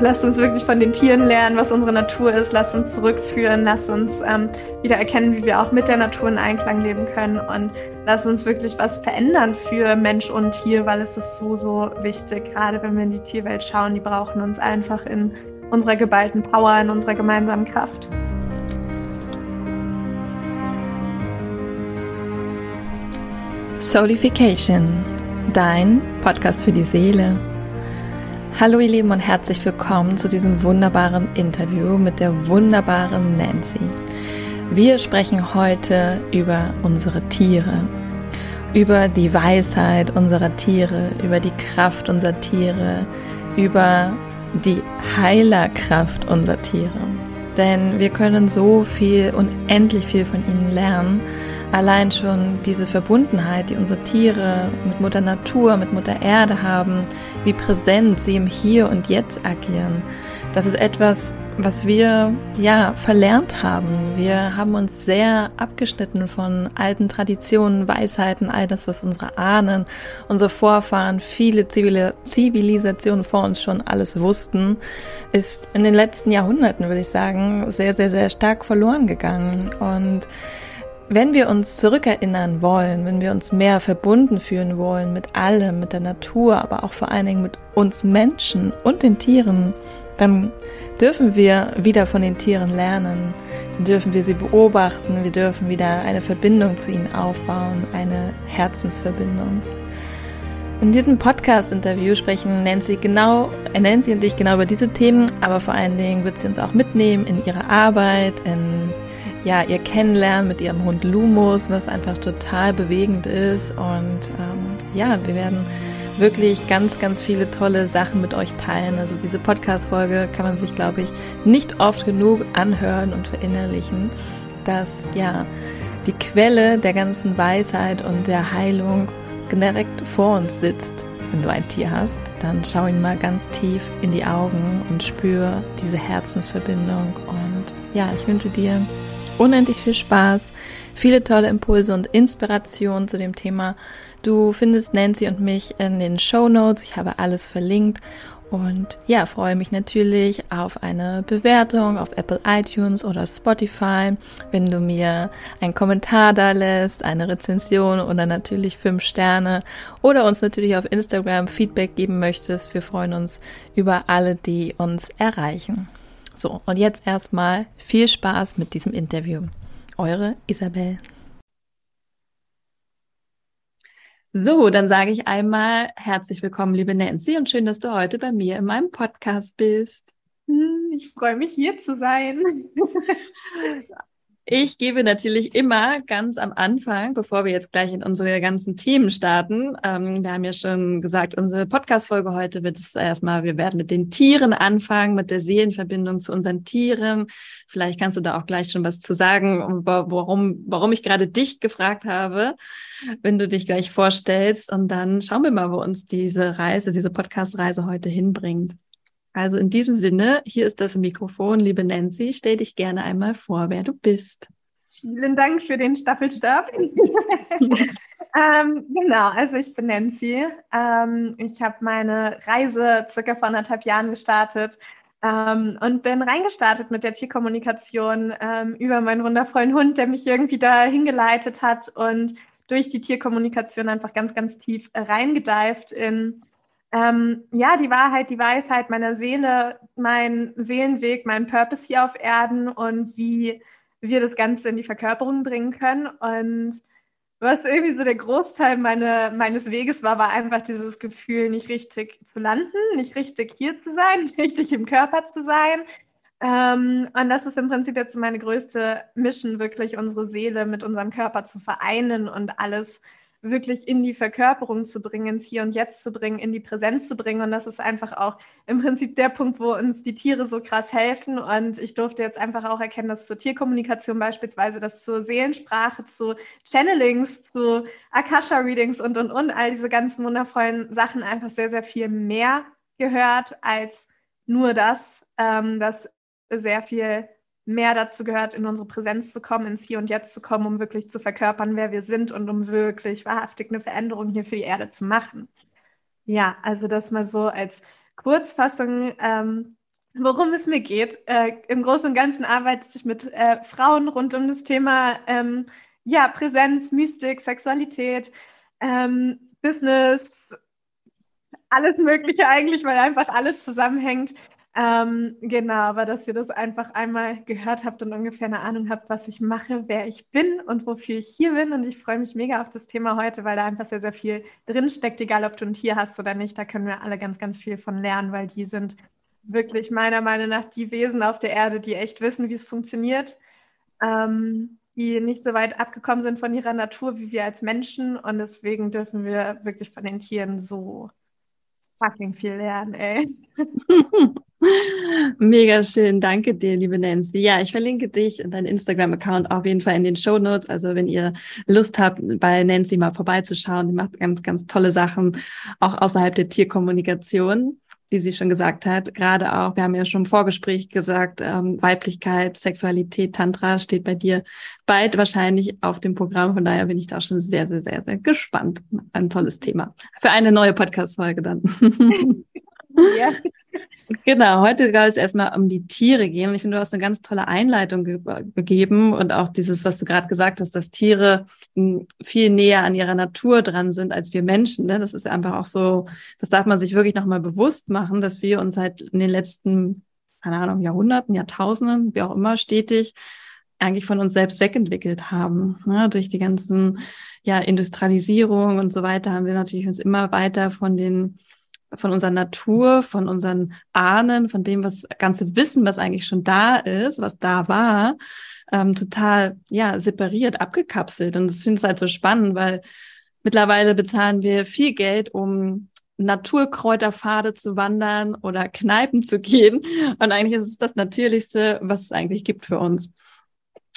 Lasst uns wirklich von den Tieren lernen, was unsere Natur ist. Lasst uns zurückführen. Lasst uns ähm, wieder erkennen, wie wir auch mit der Natur in Einklang leben können. Und lasst uns wirklich was verändern für Mensch und Tier, weil es ist so, so wichtig. Gerade wenn wir in die Tierwelt schauen, die brauchen uns einfach in unserer geballten Power, in unserer gemeinsamen Kraft. Soulification, dein Podcast für die Seele. Hallo ihr Lieben und herzlich willkommen zu diesem wunderbaren Interview mit der wunderbaren Nancy. Wir sprechen heute über unsere Tiere, über die Weisheit unserer Tiere, über die Kraft unserer Tiere, über die Heilerkraft unserer Tiere. Denn wir können so viel, unendlich viel von ihnen lernen Allein schon diese Verbundenheit, die unsere Tiere mit Mutter Natur, mit Mutter Erde haben, wie präsent sie im Hier und Jetzt agieren, das ist etwas, was wir ja verlernt haben. Wir haben uns sehr abgeschnitten von alten Traditionen, Weisheiten, all das, was unsere Ahnen, unsere Vorfahren, viele Zivilisationen vor uns schon alles wussten, ist in den letzten Jahrhunderten, würde ich sagen, sehr, sehr, sehr stark verloren gegangen. Und wenn wir uns zurückerinnern wollen, wenn wir uns mehr verbunden fühlen wollen mit allem, mit der Natur, aber auch vor allen Dingen mit uns Menschen und den Tieren, dann dürfen wir wieder von den Tieren lernen. Dann dürfen wir sie beobachten. Wir dürfen wieder eine Verbindung zu ihnen aufbauen, eine Herzensverbindung. In diesem Podcast-Interview sprechen Nancy genau, äh, Nancy und ich genau über diese Themen, aber vor allen Dingen wird sie uns auch mitnehmen in ihre Arbeit, in ja, ihr Kennenlernen mit ihrem Hund Lumus, was einfach total bewegend ist. Und ähm, ja, wir werden wirklich ganz, ganz viele tolle Sachen mit euch teilen. Also diese Podcast-Folge kann man sich, glaube ich, nicht oft genug anhören und verinnerlichen, dass ja die Quelle der ganzen Weisheit und der Heilung direkt vor uns sitzt. Wenn du ein Tier hast, dann schau ihn mal ganz tief in die Augen und spür diese Herzensverbindung. Und ja, ich wünsche dir unendlich viel Spaß, viele tolle Impulse und Inspirationen zu dem Thema. Du findest Nancy und mich in den Show Notes. Ich habe alles verlinkt. Und ja, freue mich natürlich auf eine Bewertung auf Apple iTunes oder Spotify, wenn du mir einen Kommentar da lässt, eine Rezension oder natürlich fünf Sterne oder uns natürlich auf Instagram Feedback geben möchtest. Wir freuen uns über alle, die uns erreichen. So, und jetzt erstmal viel Spaß mit diesem Interview. Eure Isabel. So, dann sage ich einmal herzlich willkommen, liebe Nancy, und schön, dass du heute bei mir in meinem Podcast bist. Hm, ich freue mich, hier zu sein. Ich gebe natürlich immer ganz am Anfang, bevor wir jetzt gleich in unsere ganzen Themen starten, ähm, wir haben ja schon gesagt, unsere Podcast-Folge heute wird es erstmal, wir werden mit den Tieren anfangen, mit der Seelenverbindung zu unseren Tieren. Vielleicht kannst du da auch gleich schon was zu sagen, warum, warum ich gerade dich gefragt habe, wenn du dich gleich vorstellst. Und dann schauen wir mal, wo uns diese Reise, diese Podcast-Reise heute hinbringt. Also in diesem Sinne, hier ist das Mikrofon, liebe Nancy. Stell dich gerne einmal vor, wer du bist. Vielen Dank für den Staffelstab. ähm, genau, also ich bin Nancy. Ähm, ich habe meine Reise circa vor anderthalb Jahren gestartet ähm, und bin reingestartet mit der Tierkommunikation ähm, über meinen wundervollen Hund, der mich irgendwie da hingeleitet hat und durch die Tierkommunikation einfach ganz, ganz tief reingedeift in ähm, ja, die Wahrheit, die Weisheit meiner Seele, mein Seelenweg, mein Purpose hier auf Erden und wie wir das Ganze in die Verkörperung bringen können. Und was irgendwie so der Großteil meine, meines Weges war, war einfach dieses Gefühl, nicht richtig zu landen, nicht richtig hier zu sein, nicht richtig im Körper zu sein. Ähm, und das ist im Prinzip jetzt meine größte Mission, wirklich unsere Seele mit unserem Körper zu vereinen und alles wirklich in die Verkörperung zu bringen, ins Hier und Jetzt zu bringen, in die Präsenz zu bringen. Und das ist einfach auch im Prinzip der Punkt, wo uns die Tiere so krass helfen. Und ich durfte jetzt einfach auch erkennen, dass zur Tierkommunikation beispielsweise, dass zur Seelensprache, zu Channelings, zu Akasha-Readings und, und, und, all diese ganzen wundervollen Sachen einfach sehr, sehr viel mehr gehört als nur das, ähm, dass sehr viel mehr dazu gehört, in unsere Präsenz zu kommen, ins Hier und Jetzt zu kommen, um wirklich zu verkörpern, wer wir sind und um wirklich wahrhaftig eine Veränderung hier für die Erde zu machen. Ja, also das mal so als Kurzfassung ähm, worum es mir geht. Äh, Im Großen und Ganzen arbeite ich mit äh, Frauen rund um das Thema ähm, ja, Präsenz, Mystik, Sexualität, ähm, Business, alles Mögliche eigentlich, weil einfach alles zusammenhängt. Ähm, genau, aber dass ihr das einfach einmal gehört habt und ungefähr eine Ahnung habt, was ich mache, wer ich bin und wofür ich hier bin. Und ich freue mich mega auf das Thema heute, weil da einfach sehr, sehr viel drinsteckt, egal ob du ein Tier hast oder nicht. Da können wir alle ganz, ganz viel von lernen, weil die sind wirklich meiner Meinung nach die Wesen auf der Erde, die echt wissen, wie es funktioniert. Ähm, die nicht so weit abgekommen sind von ihrer Natur wie wir als Menschen. Und deswegen dürfen wir wirklich von den Tieren so fucking viel lernen, ey. Mega schön, danke dir, liebe Nancy. Ja, ich verlinke dich und deinen Instagram-Account auf jeden Fall in den Show Notes. Also wenn ihr Lust habt, bei Nancy mal vorbeizuschauen, die macht ganz, ganz tolle Sachen, auch außerhalb der Tierkommunikation wie sie schon gesagt hat, gerade auch, wir haben ja schon im Vorgespräch gesagt, ähm, Weiblichkeit, Sexualität, Tantra steht bei dir bald wahrscheinlich auf dem Programm. Von daher bin ich da schon sehr, sehr, sehr, sehr gespannt. Ein tolles Thema. Für eine neue Podcast-Folge dann. Ja. Genau, heute soll es erstmal um die Tiere gehen. Und ich finde, du hast eine ganz tolle Einleitung ge gegeben und auch dieses, was du gerade gesagt hast, dass Tiere hm, viel näher an ihrer Natur dran sind als wir Menschen. Ne? Das ist einfach auch so, das darf man sich wirklich nochmal bewusst machen, dass wir uns halt in den letzten, keine Ahnung, Jahrhunderten, Jahrtausenden, wie auch immer, stetig eigentlich von uns selbst wegentwickelt haben. Ne? Durch die ganzen ja, Industrialisierung und so weiter haben wir natürlich uns immer weiter von den von unserer Natur, von unseren Ahnen, von dem, was ganze Wissen, was eigentlich schon da ist, was da war, ähm, total ja separiert, abgekapselt. Und das finde ich halt so spannend, weil mittlerweile bezahlen wir viel Geld, um Naturkräuterpfade zu wandern oder Kneipen zu gehen. Und eigentlich ist es das Natürlichste, was es eigentlich gibt für uns.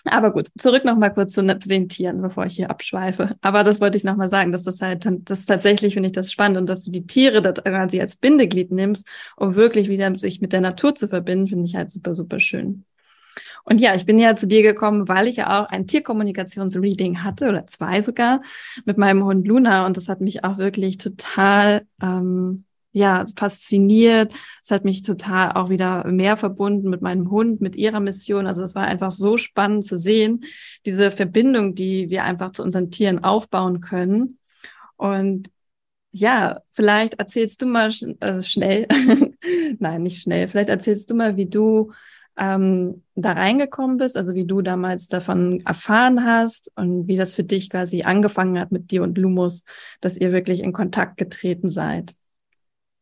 Aber gut, zurück noch mal kurz zu, zu, den Tieren, bevor ich hier abschweife. Aber das wollte ich noch mal sagen, dass das halt, das tatsächlich finde ich das spannend und dass du die Tiere das quasi als Bindeglied nimmst, um wirklich wieder sich mit der Natur zu verbinden, finde ich halt super, super schön. Und ja, ich bin ja zu dir gekommen, weil ich ja auch ein Tierkommunikationsreading hatte oder zwei sogar mit meinem Hund Luna und das hat mich auch wirklich total ähm, ja, fasziniert. Es hat mich total auch wieder mehr verbunden mit meinem Hund, mit ihrer Mission. Also es war einfach so spannend zu sehen, diese Verbindung, die wir einfach zu unseren Tieren aufbauen können. Und ja, vielleicht erzählst du mal sch also schnell, nein, nicht schnell, vielleicht erzählst du mal, wie du ähm, da reingekommen bist, also wie du damals davon erfahren hast und wie das für dich quasi angefangen hat mit dir und Lumus, dass ihr wirklich in Kontakt getreten seid.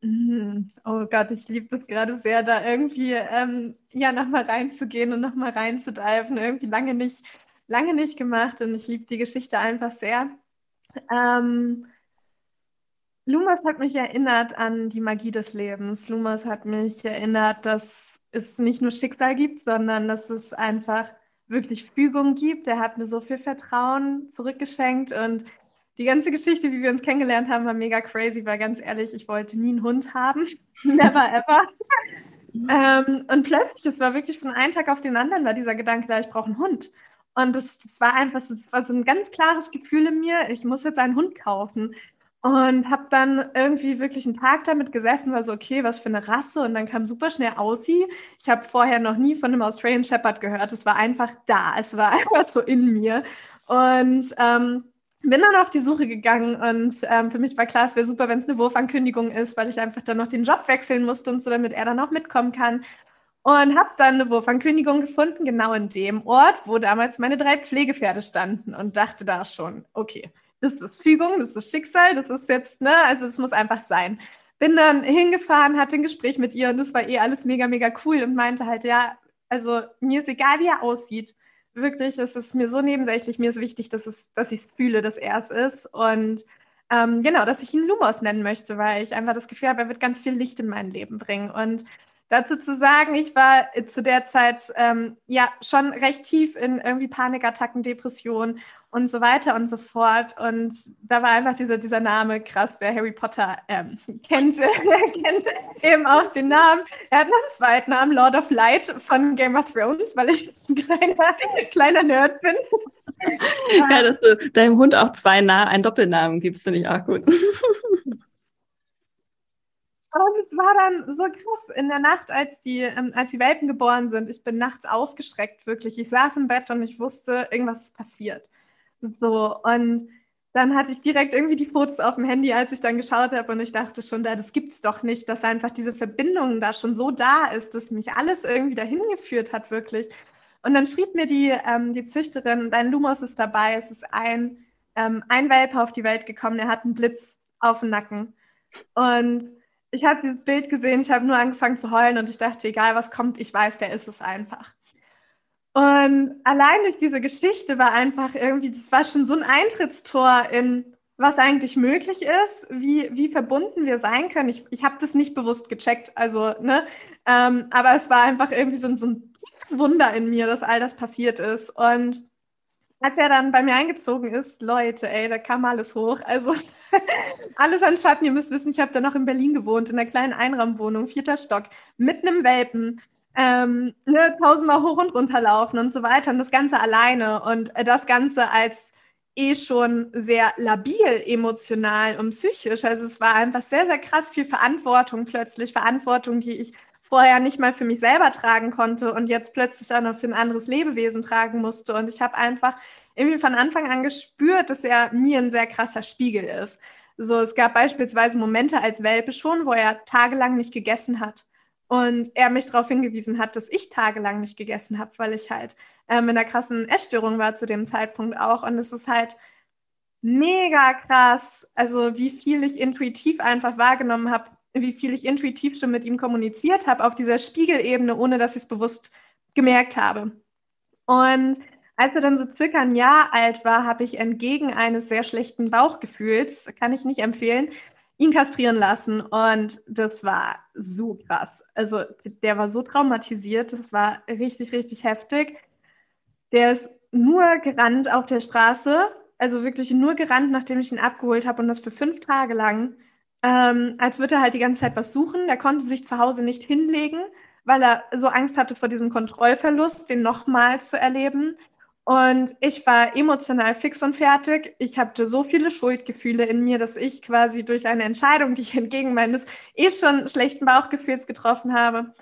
Mhm. Oh Gott, ich liebe das gerade sehr, da irgendwie ähm, ja nochmal reinzugehen und nochmal reinzudiven. Irgendwie lange nicht, lange nicht gemacht und ich liebe die Geschichte einfach sehr. Ähm, Lumas hat mich erinnert an die Magie des Lebens. Lumas hat mich erinnert, dass es nicht nur Schicksal gibt, sondern dass es einfach wirklich Fügung gibt. Er hat mir so viel Vertrauen zurückgeschenkt und die ganze Geschichte, wie wir uns kennengelernt haben, war mega crazy, weil ganz ehrlich, ich wollte nie einen Hund haben. Never ever. ähm, und plötzlich, es war wirklich von einem Tag auf den anderen, war dieser Gedanke da, ich brauche einen Hund. Und das, das war einfach das war so ein ganz klares Gefühl in mir, ich muss jetzt einen Hund kaufen. Und habe dann irgendwie wirklich einen Tag damit gesessen, war so, okay, was für eine Rasse. Und dann kam super schnell Aussie. Ich habe vorher noch nie von einem Australian Shepherd gehört. Es war einfach da. Es war einfach so in mir. Und ähm, bin dann auf die Suche gegangen und ähm, für mich war klar, es wäre super, wenn es eine Wurfankündigung ist, weil ich einfach dann noch den Job wechseln musste und so, damit er dann auch mitkommen kann. Und habe dann eine Wurfankündigung gefunden, genau in dem Ort, wo damals meine drei Pflegepferde standen und dachte da schon, okay, das ist Fügung, das ist Schicksal, das ist jetzt, ne, also das muss einfach sein. Bin dann hingefahren, hatte ein Gespräch mit ihr und das war eh alles mega, mega cool und meinte halt, ja, also mir ist egal, wie er aussieht wirklich, es ist mir so nebensächlich, mir ist wichtig, dass, es, dass ich fühle, dass er es ist. Und ähm, genau, dass ich ihn Lumos nennen möchte, weil ich einfach das Gefühl habe, er wird ganz viel Licht in mein Leben bringen. Und dazu zu sagen, ich war zu der Zeit ähm, ja schon recht tief in irgendwie Panikattacken, Depressionen und so weiter und so fort. Und da war einfach dieser, dieser Name krass, wer Harry Potter ähm, kennt, kennt eben auch den Namen. Er hat noch einen zweiten Namen, Lord of Light von Game of Thrones, weil ich ein kleiner, kleiner Nerd bin. Ja, dass du deinem Hund auch zwei Na einen Doppelnamen gibst, finde ich auch gut. Und es war dann so krass in der Nacht, als die, ähm, als die Welpen geboren sind. Ich bin nachts aufgeschreckt, wirklich. Ich saß im Bett und ich wusste, irgendwas ist passiert. So, und dann hatte ich direkt irgendwie die Fotos auf dem Handy, als ich dann geschaut habe und ich dachte schon, da, das gibt's doch nicht, dass einfach diese Verbindung da schon so da ist, dass mich alles irgendwie dahin geführt hat, wirklich. Und dann schrieb mir die, ähm, die Züchterin, dein Lumos ist dabei, es ist ein, ähm, ein Welpe auf die Welt gekommen, der hat einen Blitz auf dem Nacken. Und ich habe dieses Bild gesehen, ich habe nur angefangen zu heulen und ich dachte, egal was kommt, ich weiß, der ist es einfach. Und allein durch diese Geschichte war einfach irgendwie, das war schon so ein Eintrittstor in, was eigentlich möglich ist, wie, wie verbunden wir sein können. Ich, ich habe das nicht bewusst gecheckt, also, ne, ähm, aber es war einfach irgendwie so, so ein Wunder in mir, dass all das passiert ist. Und als er dann bei mir eingezogen ist, Leute, ey, da kam alles hoch. Also alles an Schatten. Ihr müsst wissen, ich habe da noch in Berlin gewohnt, in einer kleinen Einraumwohnung, vierter Stock, mit einem Welpen. Ähm, ne, tausendmal hoch und runter laufen und so weiter. Und das Ganze alleine. Und das Ganze als eh schon sehr labil emotional und psychisch. Also es war einfach sehr, sehr krass viel Verantwortung plötzlich. Verantwortung, die ich vorher nicht mal für mich selber tragen konnte und jetzt plötzlich auch noch für ein anderes Lebewesen tragen musste. Und ich habe einfach irgendwie von Anfang an gespürt, dass er mir ein sehr krasser Spiegel ist. So, es gab beispielsweise Momente als Welpe schon, wo er tagelang nicht gegessen hat. Und er mich darauf hingewiesen hat, dass ich tagelang nicht gegessen habe, weil ich halt ähm, in einer krassen Essstörung war zu dem Zeitpunkt auch. Und es ist halt mega krass, also wie viel ich intuitiv einfach wahrgenommen habe, wie viel ich intuitiv schon mit ihm kommuniziert habe auf dieser Spiegelebene, ohne dass ich es bewusst gemerkt habe. Und als er dann so circa ein Jahr alt war, habe ich entgegen eines sehr schlechten Bauchgefühls, kann ich nicht empfehlen, ihn kastrieren lassen. Und das war so krass. Also der war so traumatisiert, das war richtig, richtig heftig. Der ist nur gerannt auf der Straße, also wirklich nur gerannt, nachdem ich ihn abgeholt habe und das für fünf Tage lang ähm, als würde er halt die ganze Zeit was suchen. Der konnte sich zu Hause nicht hinlegen, weil er so Angst hatte vor diesem Kontrollverlust, den nochmal zu erleben. Und ich war emotional fix und fertig. Ich hatte so viele Schuldgefühle in mir, dass ich quasi durch eine Entscheidung, die ich entgegen meines eh schon schlechten Bauchgefühls getroffen habe,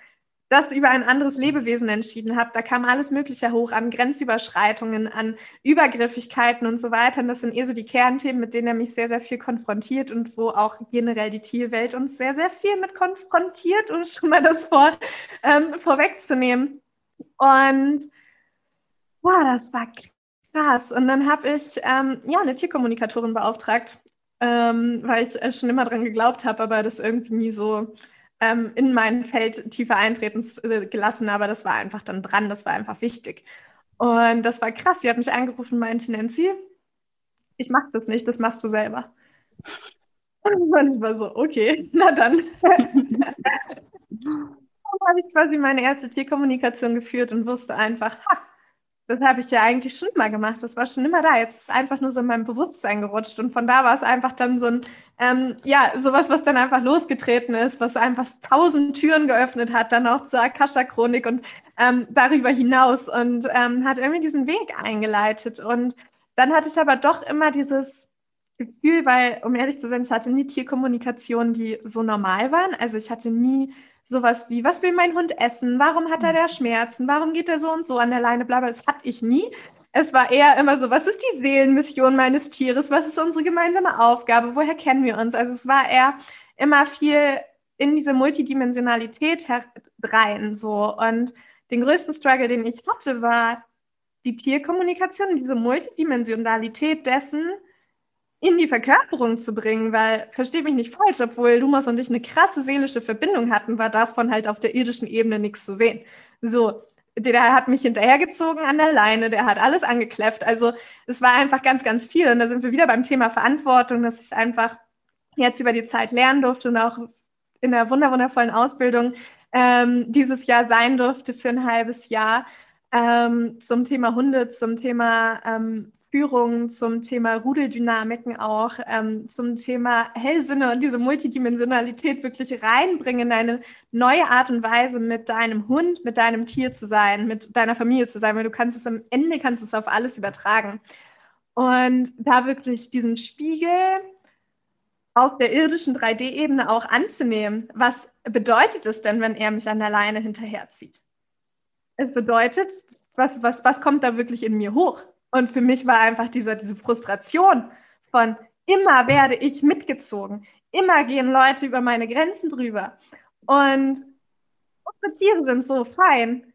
das über ein anderes Lebewesen entschieden habe. Da kam alles Mögliche hoch an Grenzüberschreitungen, an Übergriffigkeiten und so weiter. Und das sind eher so die Kernthemen, mit denen er mich sehr, sehr viel konfrontiert und wo auch generell die Tierwelt uns sehr, sehr viel mit konfrontiert, um schon mal das vor, ähm, vorwegzunehmen. Und wow, das war krass. Und dann habe ich ähm, ja eine Tierkommunikatorin beauftragt, ähm, weil ich äh, schon immer dran geglaubt habe, aber das irgendwie nie so ähm, in mein Feld tiefer eintreten äh, gelassen, aber das war einfach dann dran, das war einfach wichtig. Und das war krass. Sie hat mich angerufen und meinte, Nancy, ich mach das nicht, das machst du selber. Und ich war so, okay, na dann. dann habe ich quasi meine erste Tierkommunikation geführt und wusste einfach, ha, das habe ich ja eigentlich schon immer gemacht. Das war schon immer da. Jetzt ist es einfach nur so in meinem Bewusstsein gerutscht. Und von da war es einfach dann so ein, ähm, ja, sowas, was dann einfach losgetreten ist, was einfach tausend Türen geöffnet hat, dann auch zur Akasha-Chronik und ähm, darüber hinaus und ähm, hat irgendwie diesen Weg eingeleitet. Und dann hatte ich aber doch immer dieses Gefühl, weil, um ehrlich zu sein, ich hatte nie Tierkommunikation, die so normal waren. Also ich hatte nie sowas wie, was will mein Hund essen? Warum hat er da Schmerzen? Warum geht er so und so an der Leine? Blablabla. Das hatte ich nie. Es war eher immer so, was ist die Seelenmission meines Tieres? Was ist unsere gemeinsame Aufgabe? Woher kennen wir uns? Also es war eher immer viel in diese Multidimensionalität rein, so. Und den größten Struggle, den ich hatte, war die Tierkommunikation, diese Multidimensionalität dessen, in die Verkörperung zu bringen, weil, versteht mich nicht falsch, obwohl Lumas und ich eine krasse seelische Verbindung hatten, war davon halt auf der irdischen Ebene nichts zu sehen. So, der hat mich hinterhergezogen an der Leine, der hat alles angekläfft. Also es war einfach ganz, ganz viel. Und da sind wir wieder beim Thema Verantwortung, dass ich einfach jetzt über die Zeit lernen durfte und auch in der wunderwundervollen Ausbildung ähm, dieses Jahr sein durfte für ein halbes Jahr ähm, zum Thema Hunde, zum Thema ähm, Führung, zum Thema Rudeldynamiken auch, ähm, zum Thema Hellsinne und diese Multidimensionalität wirklich reinbringen, in eine neue Art und Weise mit deinem Hund, mit deinem Tier zu sein, mit deiner Familie zu sein, weil du kannst es am Ende kannst es auf alles übertragen. Und da wirklich diesen Spiegel auf der irdischen 3D-Ebene auch anzunehmen. Was bedeutet es denn, wenn er mich an der Leine hinterherzieht? Es bedeutet, was, was, was kommt da wirklich in mir hoch? Und für mich war einfach diese, diese Frustration von, immer werde ich mitgezogen, immer gehen Leute über meine Grenzen drüber. Und unsere Tiere sind so fein,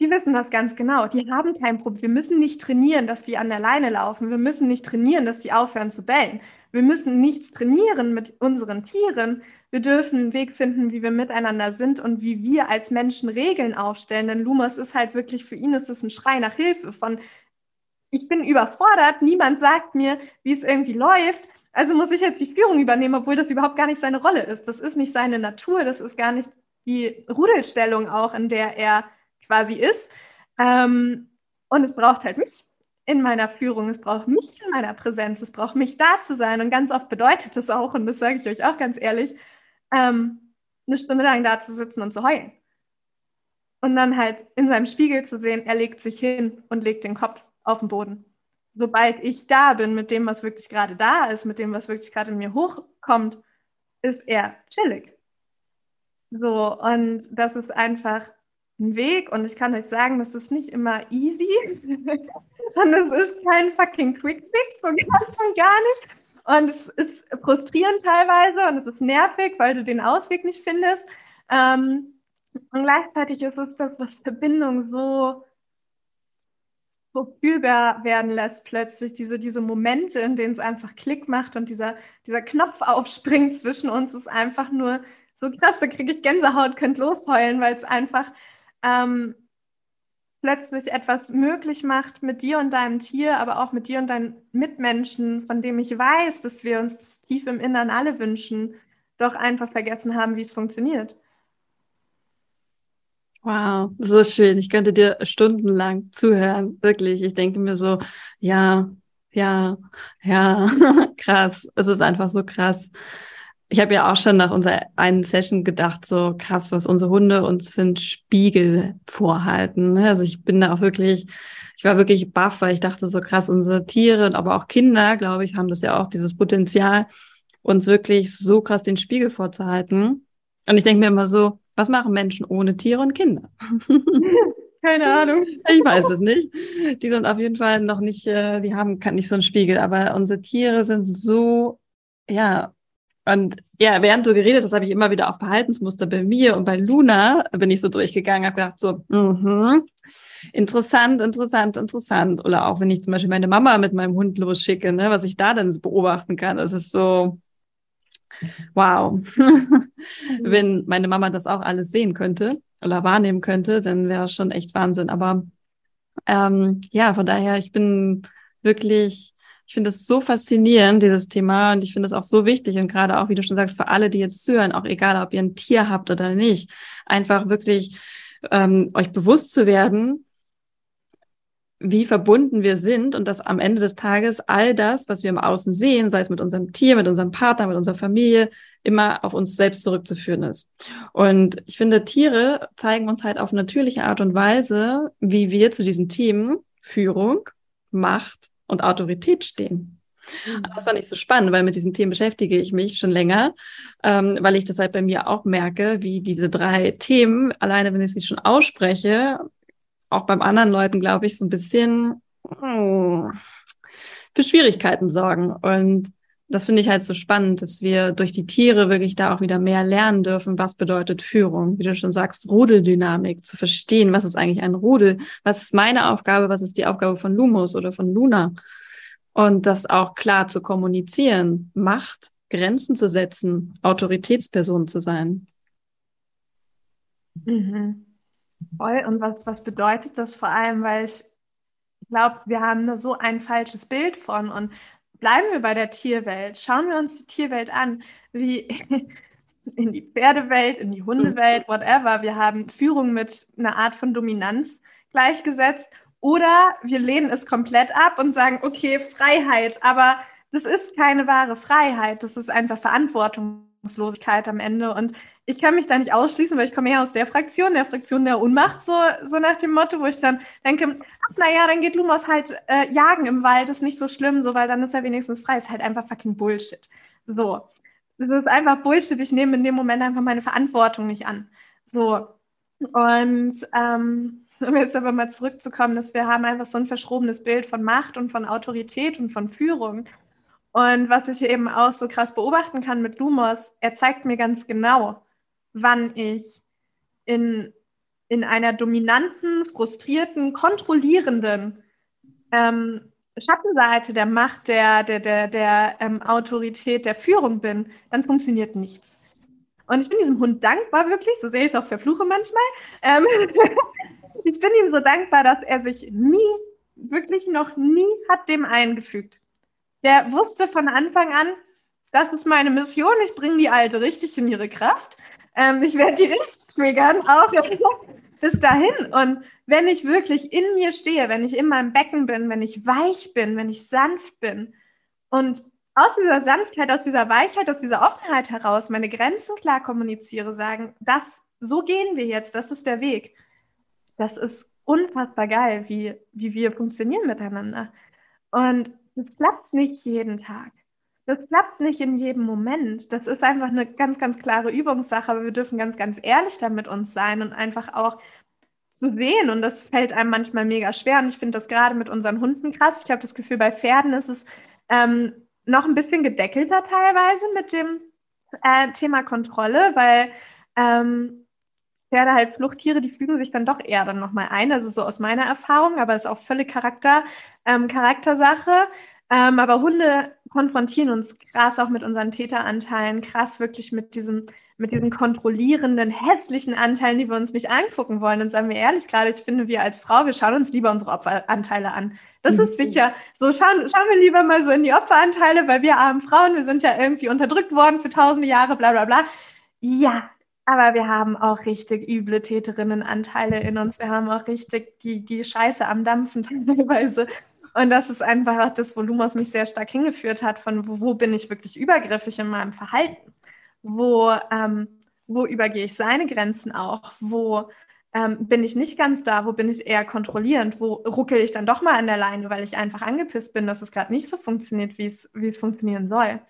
die wissen das ganz genau. Die haben kein Problem. Wir müssen nicht trainieren, dass die an der Leine laufen. Wir müssen nicht trainieren, dass die aufhören zu bellen. Wir müssen nichts trainieren mit unseren Tieren. Wir dürfen einen Weg finden, wie wir miteinander sind und wie wir als Menschen Regeln aufstellen. Denn Lumas ist halt wirklich, für ihn ist es ein Schrei nach Hilfe von, ich bin überfordert, niemand sagt mir, wie es irgendwie läuft. Also muss ich jetzt die Führung übernehmen, obwohl das überhaupt gar nicht seine Rolle ist. Das ist nicht seine Natur, das ist gar nicht die Rudelstellung auch, in der er quasi ist. Ähm, und es braucht halt mich in meiner Führung, es braucht mich in meiner Präsenz, es braucht mich da zu sein. Und ganz oft bedeutet es auch, und das sage ich euch auch ganz ehrlich, ähm, eine Stunde lang da zu sitzen und zu heulen. Und dann halt in seinem Spiegel zu sehen, er legt sich hin und legt den Kopf auf den Boden. Sobald ich da bin mit dem, was wirklich gerade da ist, mit dem, was wirklich gerade in mir hochkommt, ist er chillig. So, und das ist einfach ein Weg und ich kann euch sagen, das ist nicht immer easy und es ist kein fucking Quick Fix, so ganz und gar nicht. Und es ist frustrierend teilweise und es ist nervig, weil du den Ausweg nicht findest. Ähm, und gleichzeitig ist es das, was Verbindung so, fühlbar werden lässt, plötzlich diese, diese Momente, in denen es einfach Klick macht und dieser, dieser Knopf aufspringt zwischen uns, ist einfach nur so krass, da kriege ich Gänsehaut, könnt losheulen, weil es einfach ähm, plötzlich etwas möglich macht mit dir und deinem Tier, aber auch mit dir und deinen Mitmenschen, von dem ich weiß, dass wir uns tief im Innern alle wünschen, doch einfach vergessen haben, wie es funktioniert. Wow, so schön. Ich könnte dir stundenlang zuhören. Wirklich. Ich denke mir so, ja, ja, ja, krass. Es ist einfach so krass ich habe ja auch schon nach unserer einen Session gedacht, so krass, was unsere Hunde uns für einen Spiegel vorhalten. Ne? Also ich bin da auch wirklich, ich war wirklich baff, weil ich dachte, so krass, unsere Tiere, aber auch Kinder, glaube ich, haben das ja auch, dieses Potenzial, uns wirklich so krass den Spiegel vorzuhalten. Und ich denke mir immer so, was machen Menschen ohne Tiere und Kinder? Keine Ahnung. Ich weiß es nicht. Die sind auf jeden Fall noch nicht, äh, die haben nicht so einen Spiegel, aber unsere Tiere sind so, ja, und ja, während du geredet hast, habe ich immer wieder auch Verhaltensmuster bei mir und bei Luna bin ich so durchgegangen, habe gedacht so, mhm, interessant, interessant, interessant. Oder auch wenn ich zum Beispiel meine Mama mit meinem Hund losschicke, ne, was ich da dann beobachten kann, das ist so, wow. wenn meine Mama das auch alles sehen könnte oder wahrnehmen könnte, dann wäre es schon echt Wahnsinn. Aber ähm, ja, von daher, ich bin wirklich ich finde es so faszinierend, dieses Thema, und ich finde es auch so wichtig und gerade auch, wie du schon sagst, für alle, die jetzt zuhören, auch egal, ob ihr ein Tier habt oder nicht, einfach wirklich ähm, euch bewusst zu werden, wie verbunden wir sind und dass am Ende des Tages all das, was wir im Außen sehen, sei es mit unserem Tier, mit unserem Partner, mit unserer Familie, immer auf uns selbst zurückzuführen ist. Und ich finde, Tiere zeigen uns halt auf natürliche Art und Weise, wie wir zu diesen Themen Führung, Macht, und Autorität stehen. Mhm. Das fand ich so spannend, weil mit diesen Themen beschäftige ich mich schon länger, ähm, weil ich das halt bei mir auch merke, wie diese drei Themen, alleine wenn ich sie schon ausspreche, auch beim anderen Leuten, glaube ich, so ein bisschen oh, für Schwierigkeiten sorgen. Und das finde ich halt so spannend, dass wir durch die Tiere wirklich da auch wieder mehr lernen dürfen, was bedeutet Führung. Wie du schon sagst, Rudeldynamik, zu verstehen, was ist eigentlich ein Rudel, was ist meine Aufgabe, was ist die Aufgabe von Lumos oder von Luna. Und das auch klar zu kommunizieren, Macht, Grenzen zu setzen, Autoritätsperson zu sein. Mhm. Voll. Und was, was bedeutet das vor allem? Weil ich glaube, wir haben so ein falsches Bild von. Und bleiben wir bei der Tierwelt. Schauen wir uns die Tierwelt an, wie in die Pferdewelt, in die Hundewelt, whatever. Wir haben Führung mit einer Art von Dominanz gleichgesetzt. Oder wir lehnen es komplett ab und sagen, okay, Freiheit, aber das ist keine wahre Freiheit, das ist einfach Verantwortungslosigkeit am Ende. Und ich kann mich da nicht ausschließen, weil ich komme eher aus der Fraktion, der Fraktion der Unmacht, so, so nach dem Motto, wo ich dann denke, ach naja, dann geht Lumos halt äh, jagen im Wald, ist nicht so schlimm, so, weil dann ist er wenigstens frei, ist halt einfach fucking Bullshit. So. das ist einfach Bullshit. Ich nehme in dem Moment einfach meine Verantwortung nicht an. So. Und ähm, um jetzt aber mal zurückzukommen, dass wir haben einfach so ein verschrobenes Bild von Macht und von Autorität und von Führung. Und was ich eben auch so krass beobachten kann mit Lumos, er zeigt mir ganz genau, wann ich in, in einer dominanten, frustrierten, kontrollierenden ähm, Schattenseite der Macht, der, der, der, der ähm, Autorität, der Führung bin, dann funktioniert nichts. Und ich bin diesem Hund dankbar, wirklich, so sehe ich es auch verfluche manchmal. Ähm, ich bin ihm so dankbar, dass er sich nie, wirklich noch nie hat dem eingefügt. Der wusste von Anfang an, das ist meine Mission, ich bringe die Alte richtig in ihre Kraft. Ähm, ich werde die richtig triggern, auch bis dahin. Und wenn ich wirklich in mir stehe, wenn ich in meinem Becken bin, wenn ich weich bin, wenn ich sanft bin und aus dieser Sanftheit, aus dieser Weichheit, aus dieser Offenheit heraus meine Grenzen klar kommuniziere, sagen, das, so gehen wir jetzt, das ist der Weg. Das ist unfassbar geil, wie, wie wir funktionieren miteinander. Und das klappt nicht jeden Tag. Das klappt nicht in jedem Moment. Das ist einfach eine ganz, ganz klare Übungssache, aber wir dürfen ganz, ganz ehrlich da mit uns sein und einfach auch zu sehen. Und das fällt einem manchmal mega schwer. Und ich finde das gerade mit unseren Hunden krass. Ich habe das Gefühl, bei Pferden ist es ähm, noch ein bisschen gedeckelter teilweise mit dem äh, Thema Kontrolle, weil ähm, Pferde halt Fluchttiere, die fügen sich dann doch eher dann nochmal ein, also so aus meiner Erfahrung, aber ist auch völlig Charakter, ähm, Charaktersache. Ähm, aber Hunde konfrontieren uns krass auch mit unseren Täteranteilen, krass wirklich mit diesem, mit diesen kontrollierenden, hässlichen Anteilen, die wir uns nicht angucken wollen. Und sagen wir ehrlich, gerade ich finde, wir als Frau, wir schauen uns lieber unsere Opferanteile an. Das mhm. ist sicher. So schauen, schauen wir lieber mal so in die Opferanteile, weil wir armen Frauen, wir sind ja irgendwie unterdrückt worden für tausende Jahre, bla bla bla. Ja, aber wir haben auch richtig üble Täterinnenanteile in uns. Wir haben auch richtig die, die Scheiße am Dampfen teilweise. Und das ist einfach auch das, wo Lumos mich sehr stark hingeführt hat, von wo, wo bin ich wirklich übergriffig in meinem Verhalten? Wo, ähm, wo übergehe ich seine Grenzen auch? Wo ähm, bin ich nicht ganz da? Wo bin ich eher kontrollierend? Wo ruckel ich dann doch mal an der Leine, weil ich einfach angepisst bin, dass es gerade nicht so funktioniert, wie es, wie es funktionieren soll?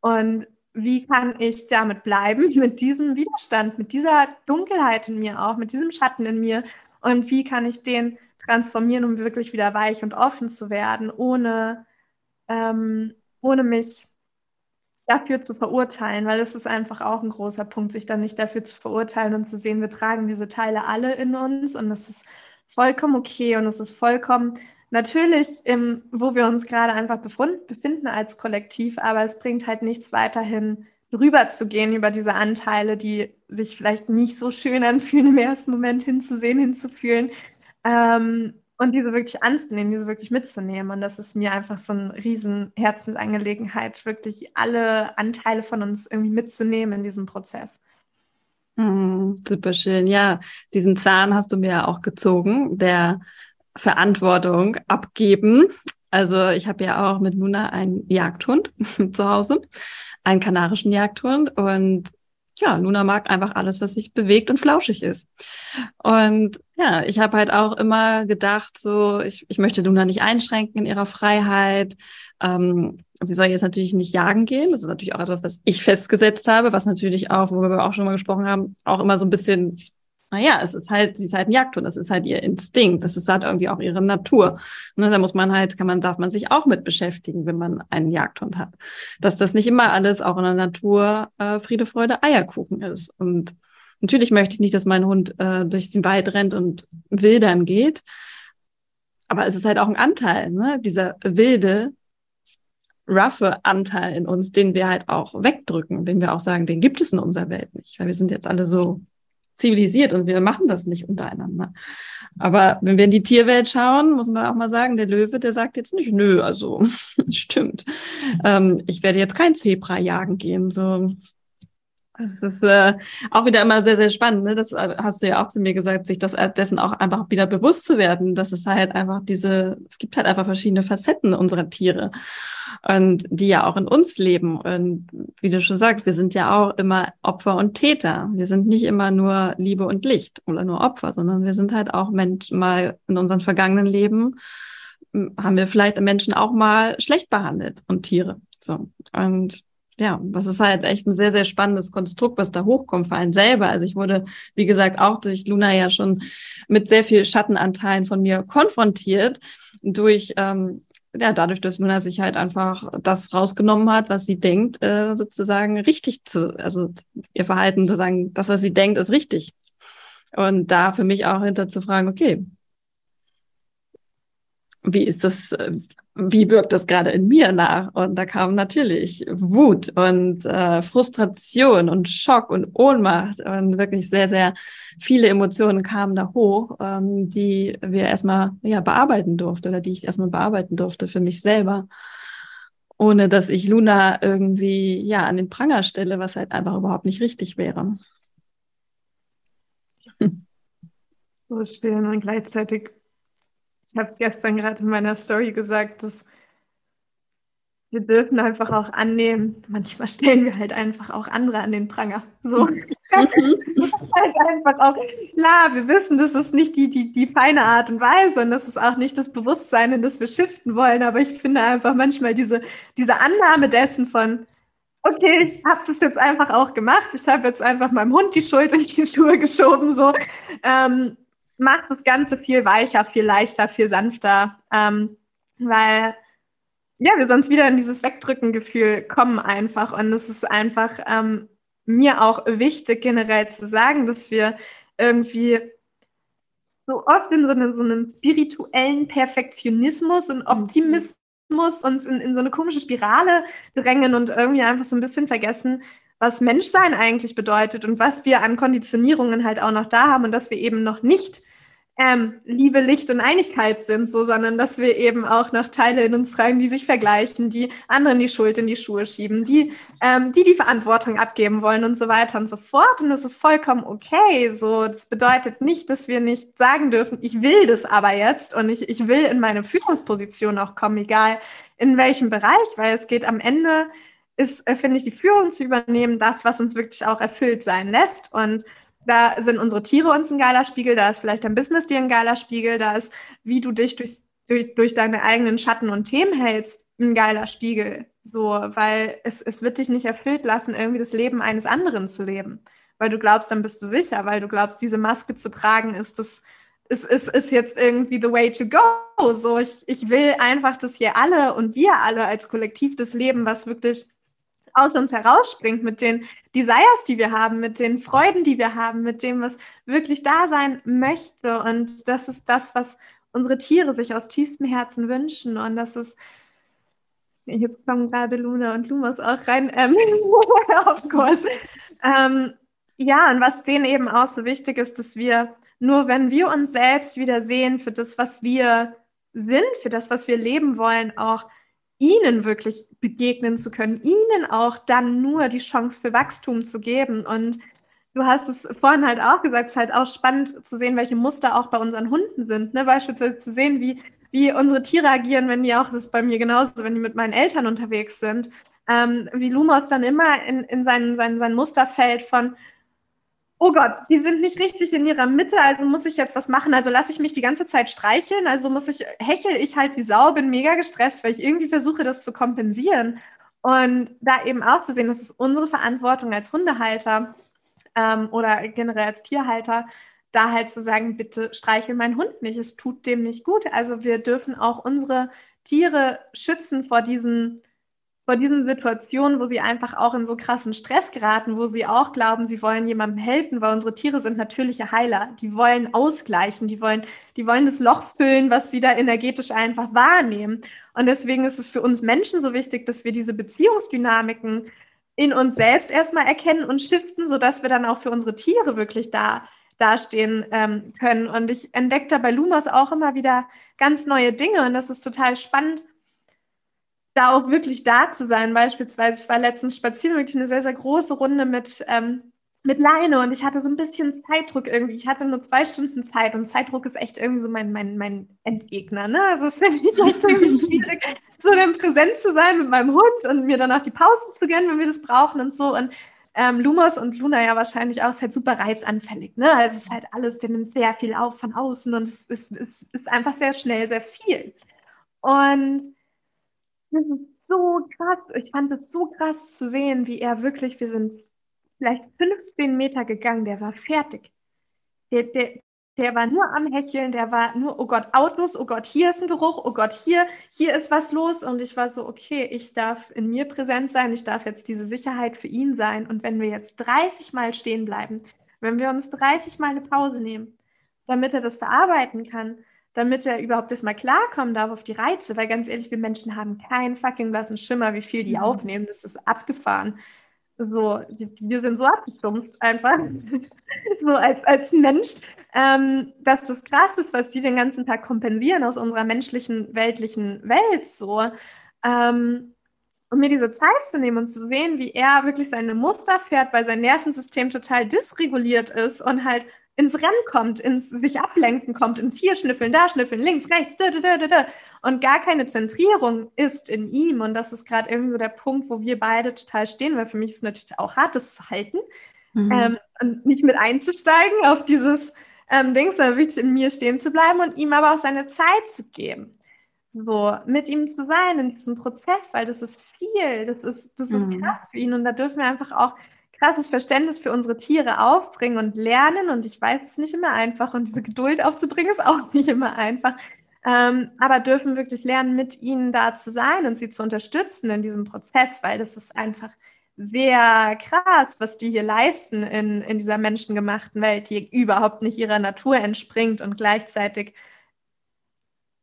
Und wie kann ich damit bleiben, mit diesem Widerstand, mit dieser Dunkelheit in mir auch, mit diesem Schatten in mir? Und wie kann ich den transformieren, um wirklich wieder weich und offen zu werden, ohne, ähm, ohne mich dafür zu verurteilen, weil es ist einfach auch ein großer Punkt, sich dann nicht dafür zu verurteilen und zu sehen, wir tragen diese Teile alle in uns und es ist vollkommen okay und es ist vollkommen natürlich, im, wo wir uns gerade einfach befinden als Kollektiv, aber es bringt halt nichts weiterhin rüber zu gehen über diese Anteile, die sich vielleicht nicht so schön anfühlen, im ersten Moment hinzusehen, hinzufühlen, ähm, und diese wirklich anzunehmen, diese wirklich mitzunehmen. Und das ist mir einfach so eine riesen Herzensangelegenheit, wirklich alle Anteile von uns irgendwie mitzunehmen in diesem Prozess. Mm, super schön. Ja, diesen Zahn hast du mir ja auch gezogen, der Verantwortung abgeben. Also ich habe ja auch mit Luna einen Jagdhund zu Hause, einen kanarischen Jagdhund. Und ja, Luna mag einfach alles, was sich bewegt und flauschig ist. Und ja, ich habe halt auch immer gedacht, so, ich, ich möchte Luna nicht einschränken in ihrer Freiheit. Ähm, sie soll jetzt natürlich nicht jagen gehen. Das ist natürlich auch etwas, was ich festgesetzt habe, was natürlich auch, worüber wir auch schon mal gesprochen haben, auch immer so ein bisschen naja, es ist halt, sie ist halt ein Jagdhund, das ist halt ihr Instinkt, das ist halt irgendwie auch ihre Natur. Ne, da muss man halt, kann man, darf man sich auch mit beschäftigen, wenn man einen Jagdhund hat. Dass das nicht immer alles auch in der Natur äh, Friede, Freude, Eierkuchen ist. Und natürlich möchte ich nicht, dass mein Hund äh, durch den Wald rennt und wildern geht. Aber es ist halt auch ein Anteil, ne? dieser wilde, roughe Anteil in uns, den wir halt auch wegdrücken, den wir auch sagen, den gibt es in unserer Welt nicht, weil wir sind jetzt alle so zivilisiert und wir machen das nicht untereinander. Aber wenn wir in die Tierwelt schauen, muss man auch mal sagen, der Löwe, der sagt jetzt nicht, nö, also stimmt. Ähm, ich werde jetzt kein Zebra jagen gehen. So, das ist äh, auch wieder immer sehr, sehr spannend. Ne? Das äh, hast du ja auch zu mir gesagt, sich das äh, dessen auch einfach wieder bewusst zu werden, dass es halt einfach diese, es gibt halt einfach verschiedene Facetten unserer Tiere und die ja auch in uns leben. Und wie du schon sagst, wir sind ja auch immer Opfer und Täter. Wir sind nicht immer nur Liebe und Licht oder nur Opfer, sondern wir sind halt auch Mensch, mal in unseren vergangenen Leben haben wir vielleicht Menschen auch mal schlecht behandelt und Tiere. So. Und ja, das ist halt echt ein sehr, sehr spannendes Konstrukt, was da hochkommt für einen selber. Also ich wurde, wie gesagt, auch durch Luna ja schon mit sehr viel Schattenanteilen von mir konfrontiert, durch ähm, ja, dadurch, dass Luna sich halt einfach das rausgenommen hat, was sie denkt, äh, sozusagen richtig zu, also ihr Verhalten zu sagen, das, was sie denkt, ist richtig. Und da für mich auch hinter zu fragen, okay, wie ist das, äh, wie wirkt das gerade in mir nach? Und da kam natürlich Wut und äh, Frustration und Schock und Ohnmacht und wirklich sehr, sehr viele Emotionen kamen da hoch, ähm, die wir erstmal ja, bearbeiten durfte oder die ich erstmal bearbeiten durfte für mich selber. Ohne dass ich Luna irgendwie ja an den Pranger stelle, was halt einfach überhaupt nicht richtig wäre. So schön und gleichzeitig ich habe es gestern gerade in meiner Story gesagt, dass wir dürfen einfach auch annehmen, manchmal stellen wir halt einfach auch andere an den Pranger. So. halt einfach auch, klar, wir wissen, das ist nicht die, die, die feine Art und Weise und das ist auch nicht das Bewusstsein, in das wir shiften wollen, aber ich finde einfach manchmal diese, diese Annahme dessen von, okay, ich habe das jetzt einfach auch gemacht, ich habe jetzt einfach meinem Hund die Schuld in die Schuhe geschoben, so. Ähm, macht das Ganze viel weicher, viel leichter, viel sanfter, ähm, weil ja, wir sonst wieder in dieses Wegdrücken-Gefühl kommen einfach. Und es ist einfach ähm, mir auch wichtig, generell zu sagen, dass wir irgendwie so oft in so, eine, so einem spirituellen Perfektionismus und mhm. Optimismus uns in, in so eine komische Spirale drängen und irgendwie einfach so ein bisschen vergessen, was Menschsein eigentlich bedeutet und was wir an Konditionierungen halt auch noch da haben und dass wir eben noch nicht ähm, Liebe, Licht und Einigkeit sind, so, sondern dass wir eben auch noch Teile in uns tragen, die sich vergleichen, die anderen die Schuld in die Schuhe schieben, die, ähm, die die Verantwortung abgeben wollen und so weiter und so fort. Und das ist vollkommen okay. So, das bedeutet nicht, dass wir nicht sagen dürfen, ich will das aber jetzt und ich, ich will in meine Führungsposition auch kommen, egal in welchem Bereich, weil es geht am Ende ist, äh, finde ich, die Führung zu übernehmen, das, was uns wirklich auch erfüllt sein lässt. Und da sind unsere Tiere uns ein geiler Spiegel, da ist vielleicht dein Business dir ein geiler Spiegel, da ist, wie du dich durch, durch, durch deine eigenen Schatten und Themen hältst, ein geiler Spiegel. So, weil es, es wird dich nicht erfüllt lassen, irgendwie das Leben eines anderen zu leben. Weil du glaubst, dann bist du sicher, weil du glaubst, diese Maske zu tragen, ist das, ist, ist, ist jetzt irgendwie the way to go. So, ich, ich will einfach, dass hier alle und wir alle als Kollektiv das Leben, was wirklich aus uns herausspringt, mit den Desires, die wir haben, mit den Freuden, die wir haben, mit dem, was wirklich da sein möchte. Und das ist das, was unsere Tiere sich aus tiefstem Herzen wünschen. Und das ist, jetzt kommen gerade Luna und Lumos auch rein, ähm, of course. Ähm, ja, und was denen eben auch so wichtig ist, dass wir nur, wenn wir uns selbst wieder sehen für das, was wir sind, für das, was wir leben wollen, auch ihnen wirklich begegnen zu können, ihnen auch dann nur die Chance für Wachstum zu geben. Und du hast es vorhin halt auch gesagt, es ist halt auch spannend zu sehen, welche Muster auch bei unseren Hunden sind. Ne? Beispielsweise zu sehen, wie, wie unsere Tiere agieren, wenn die auch, das ist bei mir genauso, wenn die mit meinen Eltern unterwegs sind. Ähm, wie Lumos dann immer in, in sein, sein, sein Musterfeld von, oh Gott, die sind nicht richtig in ihrer Mitte, also muss ich jetzt was machen. Also lasse ich mich die ganze Zeit streicheln, also muss ich, hechel ich halt wie Sau, bin mega gestresst, weil ich irgendwie versuche, das zu kompensieren. Und da eben auch zu sehen, das ist unsere Verantwortung als Hundehalter ähm, oder generell als Tierhalter, da halt zu sagen, bitte streichel meinen Hund nicht, es tut dem nicht gut. Also wir dürfen auch unsere Tiere schützen vor diesen vor diesen Situationen, wo sie einfach auch in so krassen Stress geraten, wo sie auch glauben, sie wollen jemandem helfen, weil unsere Tiere sind natürliche Heiler. Die wollen ausgleichen, die wollen, die wollen das Loch füllen, was sie da energetisch einfach wahrnehmen. Und deswegen ist es für uns Menschen so wichtig, dass wir diese Beziehungsdynamiken in uns selbst erstmal erkennen und shiften, sodass wir dann auch für unsere Tiere wirklich da dastehen ähm, können. Und ich entdecke da bei Lumos auch immer wieder ganz neue Dinge und das ist total spannend da auch wirklich da zu sein. Beispielsweise, ich war letztens spazieren, wirklich eine sehr, sehr große Runde mit, ähm, mit Leine und ich hatte so ein bisschen Zeitdruck irgendwie. Ich hatte nur zwei Stunden Zeit und Zeitdruck ist echt irgendwie so mein, mein, mein Endgegner. Ne? Also das finde ich echt irgendwie schwierig, so dann präsent zu sein mit meinem Hund und mir danach die Pausen zu gönnen, wenn wir das brauchen und so. Und ähm, Lumos und Luna ja wahrscheinlich auch, ist halt super reizanfällig. Ne? Also es ist halt alles, der nimmt sehr viel auf von außen und es ist, es ist einfach sehr schnell, sehr viel. Und das ist so krass. Ich fand es so krass zu sehen, wie er wirklich, wir sind vielleicht 15 Meter gegangen, der war fertig. Der, der, der war nur am Hecheln, der war nur, oh Gott, Autos, oh Gott, hier ist ein Geruch, oh Gott, hier, hier ist was los. Und ich war so, okay, ich darf in mir präsent sein, ich darf jetzt diese Sicherheit für ihn sein. Und wenn wir jetzt 30 Mal stehen bleiben, wenn wir uns 30 Mal eine Pause nehmen, damit er das verarbeiten kann, damit er überhaupt erstmal klarkommen darf auf die Reize, weil ganz ehrlich, wir Menschen haben keinen fucking blassen Schimmer, wie viel die mhm. aufnehmen, das ist abgefahren. So, wir sind so abgestumpft einfach, so als, als Mensch, ähm, dass das krass ist, was wir den ganzen Tag kompensieren aus unserer menschlichen, weltlichen Welt so. Ähm, und mir diese Zeit zu nehmen und zu sehen, wie er wirklich seine Muster fährt, weil sein Nervensystem total dysreguliert ist und halt ins Rennen kommt, ins sich ablenken kommt, ins hier schnüffeln, da schnüffeln, links, rechts, da, da, da, da, und gar keine Zentrierung ist in ihm. Und das ist gerade irgendwie so der Punkt, wo wir beide total stehen, weil für mich ist es natürlich auch hart, das zu halten mhm. ähm, und nicht mit einzusteigen auf dieses ähm, Ding, sondern wirklich in mir stehen zu bleiben und ihm aber auch seine Zeit zu geben. So, mit ihm zu sein in diesem Prozess, weil das ist viel, das ist, das ist mhm. krass für ihn und da dürfen wir einfach auch krasses Verständnis für unsere Tiere aufbringen und lernen. Und ich weiß, es ist nicht immer einfach. Und diese Geduld aufzubringen ist auch nicht immer einfach. Ähm, aber dürfen wirklich lernen, mit ihnen da zu sein und sie zu unterstützen in diesem Prozess, weil das ist einfach sehr krass, was die hier leisten in, in dieser menschengemachten Welt, die überhaupt nicht ihrer Natur entspringt. Und gleichzeitig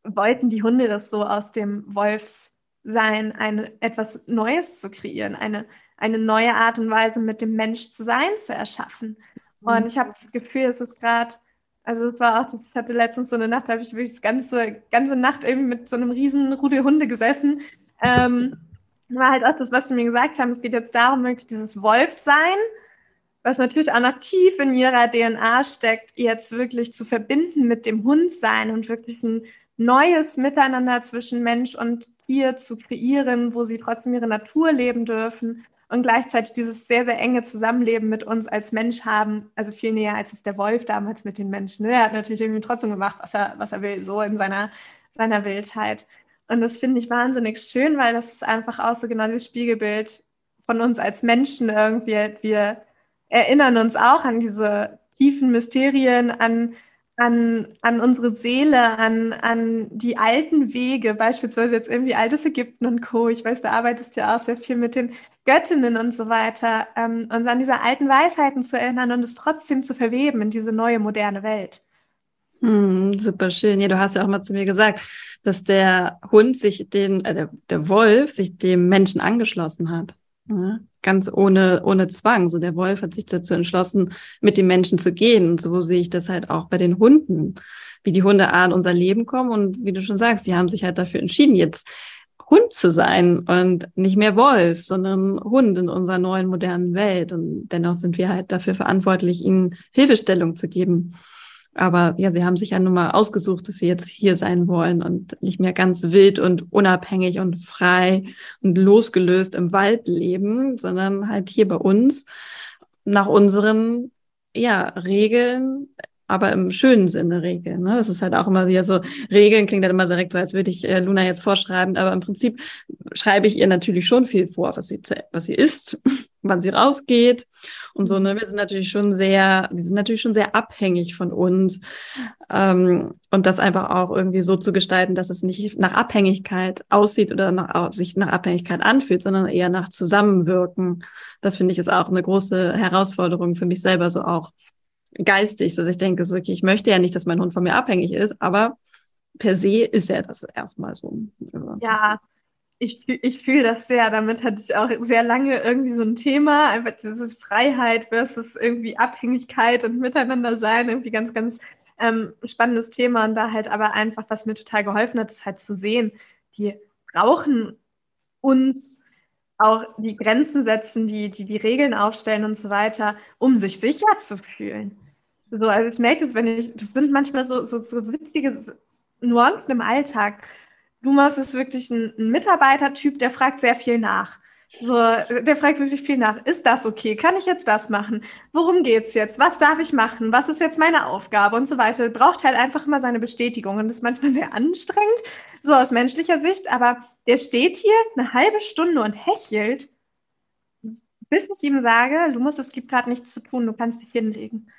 wollten die Hunde das so aus dem Wolfssein, eine, etwas Neues zu kreieren, eine eine neue Art und Weise mit dem Mensch zu sein zu erschaffen. Mhm. Und ich habe das Gefühl, es ist gerade, also es war auch, ich hatte letztens so eine Nacht, da habe ich wirklich die ganze, ganze Nacht irgendwie mit so einem riesen Rudel Hunde gesessen. Ähm, war halt auch das, was sie mir gesagt haben. Es geht jetzt darum, wirklich dieses Wolfsein, was natürlich auch noch tief in ihrer DNA steckt, jetzt wirklich zu verbinden mit dem Hundsein und wirklich ein neues Miteinander zwischen Mensch und Tier zu kreieren, wo sie trotzdem ihre Natur leben dürfen und gleichzeitig dieses sehr, sehr enge Zusammenleben mit uns als Mensch haben, also viel näher als es der Wolf damals mit den Menschen. Ne? Er hat natürlich irgendwie trotzdem gemacht, was er, was er will, so in seiner, seiner Wildheit. Und das finde ich wahnsinnig schön, weil das ist einfach auch so genau dieses Spiegelbild von uns als Menschen irgendwie. Wir erinnern uns auch an diese tiefen Mysterien, an an, an unsere Seele, an, an die alten Wege, beispielsweise jetzt irgendwie altes Ägypten und Co. Ich weiß, da arbeitest du ja auch sehr viel mit den Göttinnen und so weiter, ähm, uns an diese alten Weisheiten zu erinnern und es trotzdem zu verweben in diese neue moderne Welt. Hm, super schön. Ja, du hast ja auch mal zu mir gesagt, dass der Hund sich den, äh, der, der Wolf sich dem Menschen angeschlossen hat. Ja, ganz ohne, ohne Zwang. So der Wolf hat sich dazu entschlossen, mit den Menschen zu gehen. Und so sehe ich das halt auch bei den Hunden, wie die Hunde an unser Leben kommen. Und wie du schon sagst, die haben sich halt dafür entschieden, jetzt Hund zu sein und nicht mehr Wolf, sondern Hund in unserer neuen modernen Welt. Und dennoch sind wir halt dafür verantwortlich, ihnen Hilfestellung zu geben. Aber ja, sie haben sich ja nun mal ausgesucht, dass sie jetzt hier sein wollen und nicht mehr ganz wild und unabhängig und frei und losgelöst im Wald leben, sondern halt hier bei uns nach unseren ja, Regeln, aber im schönen Sinne Regeln. Ne? Das ist halt auch immer wieder so, Regeln klingt halt immer direkt so, als würde ich äh, Luna jetzt vorschreiben, aber im Prinzip schreibe ich ihr natürlich schon viel vor, was sie, was sie isst, wann sie rausgeht und so. Ne? Wir sind natürlich schon sehr, die sind natürlich schon sehr abhängig von uns. Ähm, und das einfach auch irgendwie so zu gestalten, dass es nicht nach Abhängigkeit aussieht oder nach, sich nach Abhängigkeit anfühlt, sondern eher nach Zusammenwirken. Das finde ich ist auch eine große Herausforderung für mich selber, so auch geistig. Dass ich denke, so, okay, ich möchte ja nicht, dass mein Hund von mir abhängig ist, aber per se ist er das erstmal so. Also, ja, ich, ich fühle das sehr. Damit hatte ich auch sehr lange irgendwie so ein Thema. Einfach diese Freiheit versus irgendwie Abhängigkeit und Miteinander sein. Irgendwie ganz, ganz ähm, spannendes Thema. Und da halt aber einfach, was mir total geholfen hat, ist halt zu sehen, die brauchen uns auch die Grenzen setzen, die, die die Regeln aufstellen und so weiter, um sich sicher zu fühlen. So, also ich merke das, wenn ich, das sind manchmal so, so, so witzige Nuancen im Alltag. Lumas ist wirklich ein, ein Mitarbeitertyp, der fragt sehr viel nach. So, der fragt wirklich viel nach. Ist das okay? Kann ich jetzt das machen? Worum geht's jetzt? Was darf ich machen? Was ist jetzt meine Aufgabe und so weiter? Braucht halt einfach immer seine Bestätigung und ist manchmal sehr anstrengend, so aus menschlicher Sicht. Aber der steht hier eine halbe Stunde und hechelt, bis ich ihm sage, du musst, es gibt gerade nichts zu tun, du kannst dich hinlegen.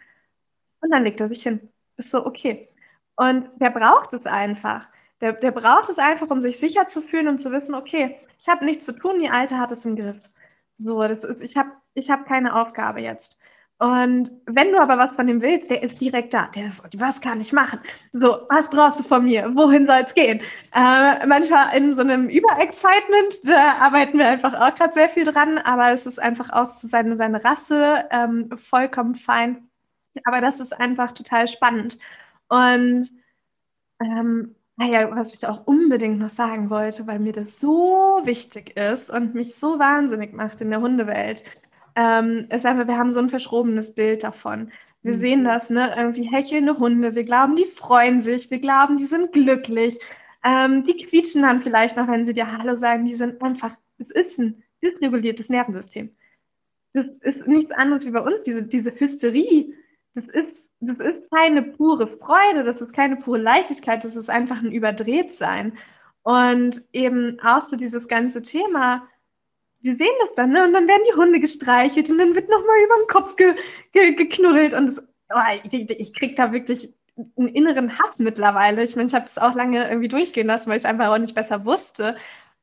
Und dann legt er sich hin. Ist so okay. Und der braucht es einfach. Der, der braucht es einfach, um sich sicher zu fühlen und zu wissen, okay, ich habe nichts zu tun, die Alte hat es im Griff. So, das ist, ich habe ich hab keine Aufgabe jetzt. Und wenn du aber was von dem willst, der ist direkt da. Der ist, was kann ich machen? So, was brauchst du von mir? Wohin soll es gehen? Äh, manchmal in so einem Überexcitement, da arbeiten wir einfach auch gerade sehr viel dran, aber es ist einfach aus seine, seine Rasse ähm, vollkommen fein. Aber das ist einfach total spannend. Und ähm, naja, was ich auch unbedingt noch sagen wollte, weil mir das so wichtig ist und mich so wahnsinnig macht in der Hundewelt, ähm, ist einfach, wir haben so ein verschrobenes Bild davon. Wir mhm. sehen das, ne? Irgendwie hechelnde Hunde. Wir glauben, die freuen sich. Wir glauben, die sind glücklich. Ähm, die quietschen dann vielleicht noch, wenn sie dir Hallo sagen. Die sind einfach, es ist ein dysreguliertes Nervensystem. Das ist nichts anderes wie bei uns, diese, diese Hysterie. Das ist das ist keine pure Freude, das ist keine pure Leichtigkeit, das ist einfach ein Überdrehtsein. Und eben auch so dieses ganze Thema, wir sehen das dann, ne? Und dann werden die Hunde gestreichelt und dann wird nochmal über den Kopf ge ge geknuddelt. Und das, oh, ich, ich kriege da wirklich einen inneren Hass mittlerweile. Ich meine, ich habe das auch lange irgendwie durchgehen lassen, weil ich es einfach auch nicht besser wusste.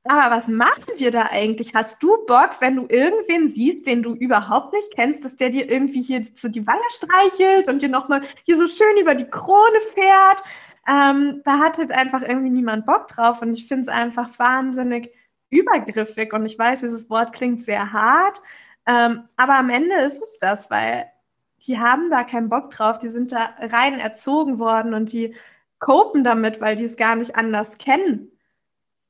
Aber was machen wir da eigentlich? Hast du Bock, wenn du irgendwen siehst, den du überhaupt nicht kennst, dass der dir irgendwie hier so die Wange streichelt und dir nochmal hier so schön über die Krone fährt? Ähm, da hat halt einfach irgendwie niemand Bock drauf und ich finde es einfach wahnsinnig übergriffig und ich weiß, dieses Wort klingt sehr hart, ähm, aber am Ende ist es das, weil die haben da keinen Bock drauf, die sind da rein erzogen worden und die copen damit, weil die es gar nicht anders kennen.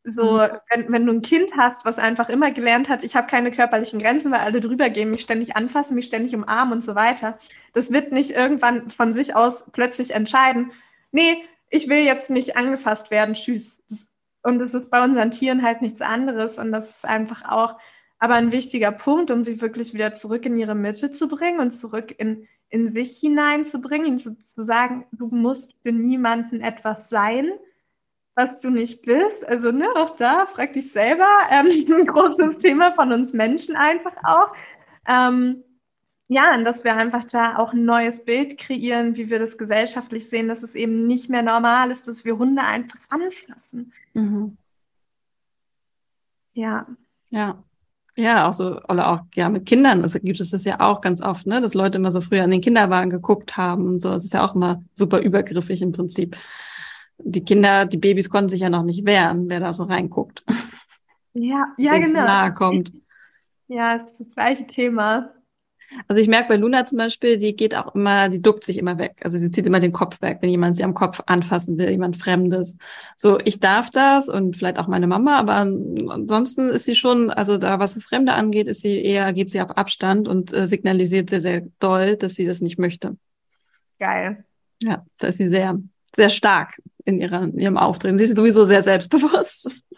So, mhm. wenn, wenn du ein Kind hast, was einfach immer gelernt hat, ich habe keine körperlichen Grenzen, weil alle drüber gehen, mich ständig anfassen, mich ständig umarmen und so weiter. Das wird nicht irgendwann von sich aus plötzlich entscheiden, nee, ich will jetzt nicht angefasst werden, tschüss. Das, und das ist bei unseren Tieren halt nichts anderes. Und das ist einfach auch aber ein wichtiger Punkt, um sie wirklich wieder zurück in ihre Mitte zu bringen und zurück in, in sich hineinzubringen, zu, zu sagen, du musst für niemanden etwas sein was du nicht bist. Also ne, auch da frag dich selber. Ähm, ein großes Thema von uns Menschen einfach auch. Ähm, ja, und dass wir einfach da auch ein neues Bild kreieren, wie wir das gesellschaftlich sehen, dass es eben nicht mehr normal ist, dass wir Hunde einfach anfassen. Mhm. Ja. Ja. Ja, auch so, oder auch ja mit Kindern, das gibt es das ja auch ganz oft, ne, dass Leute immer so früher an den Kinderwagen geguckt haben und so. Das ist ja auch immer super übergriffig im Prinzip die Kinder, die Babys konnten sich ja noch nicht wehren, wer da so reinguckt. Ja, ja, genau. Nahe kommt. Ja, es ist das gleiche Thema. Also ich merke bei Luna zum Beispiel, die geht auch immer, die duckt sich immer weg. Also sie zieht immer den Kopf weg, wenn jemand sie am Kopf anfassen will, jemand Fremdes. So, ich darf das und vielleicht auch meine Mama, aber ansonsten ist sie schon, also da was Fremde angeht, ist sie eher, geht sie auf Abstand und äh, signalisiert sehr, sehr doll, dass sie das nicht möchte. Geil. Ja, da ist sie sehr, sehr stark in, ihrer, in ihrem Auftreten. Sie ist sowieso sehr selbstbewusst.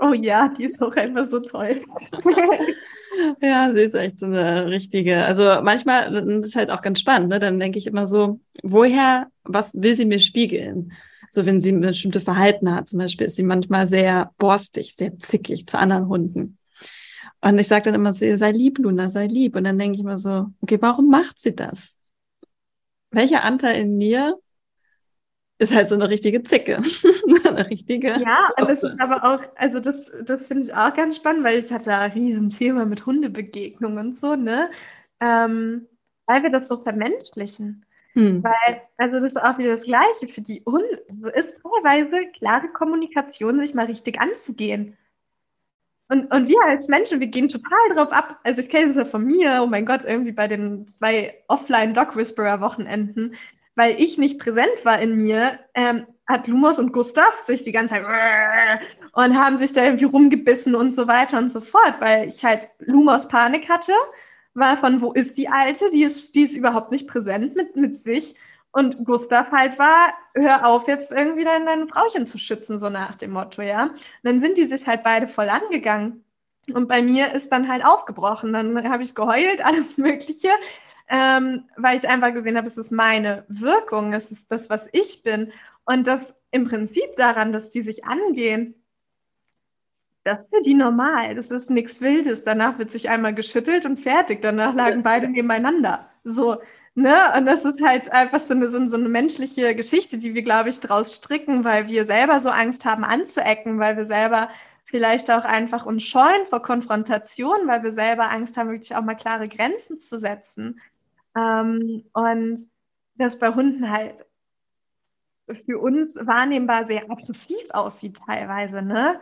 Oh ja, die ist auch einfach so toll. ja, sie ist echt so eine richtige. Also manchmal, das ist halt auch ganz spannend, ne? Dann denke ich immer so, woher, was will sie mir spiegeln? So, wenn sie ein bestimmtes Verhalten hat, zum Beispiel ist sie manchmal sehr borstig, sehr zickig zu anderen Hunden. Und ich sage dann immer zu ihr, sei lieb, Luna, sei lieb. Und dann denke ich immer so, okay, warum macht sie das? Welcher Anteil in mir ist halt so eine richtige Zicke. eine richtige. Ja, und das ist aber auch, also das, das finde ich auch ganz spannend, weil ich hatte da ein Riesenthema mit Hundebegegnungen und so, ne? Ähm, weil wir das so vermenschlichen. Hm. Weil, also das ist auch wieder das Gleiche für die Hunde. Also ist teilweise klare Kommunikation, sich mal richtig anzugehen. Und, und wir als Menschen, wir gehen total drauf ab. Also ich kenne es ja von mir, oh mein Gott, irgendwie bei den zwei Offline-Dog-Whisperer-Wochenenden weil ich nicht präsent war in mir, ähm, hat Lumos und Gustav sich die ganze Zeit und haben sich da irgendwie rumgebissen und so weiter und so fort, weil ich halt Lumos Panik hatte, war von, wo ist die Alte? Die ist, die ist überhaupt nicht präsent mit, mit sich. Und Gustav halt war, hör auf, jetzt irgendwie dein, dein Frauchen zu schützen, so nach dem Motto, ja. Und dann sind die sich halt beide voll angegangen. Und bei mir ist dann halt aufgebrochen. Dann habe ich geheult, alles Mögliche, ähm, weil ich einfach gesehen habe, es ist meine Wirkung, es ist das, was ich bin. Und das im Prinzip daran, dass die sich angehen, das ist für die normal. Das ist nichts Wildes. Danach wird sich einmal geschüttelt und fertig. Danach lagen beide nebeneinander. So, ne? Und das ist halt einfach so eine, so eine menschliche Geschichte, die wir, glaube ich, draus stricken, weil wir selber so Angst haben anzuecken, weil wir selber vielleicht auch einfach uns scheuen vor Konfrontation, weil wir selber Angst haben, wirklich auch mal klare Grenzen zu setzen. Ähm, und das bei Hunden halt für uns wahrnehmbar sehr aggressiv aussieht teilweise, ne?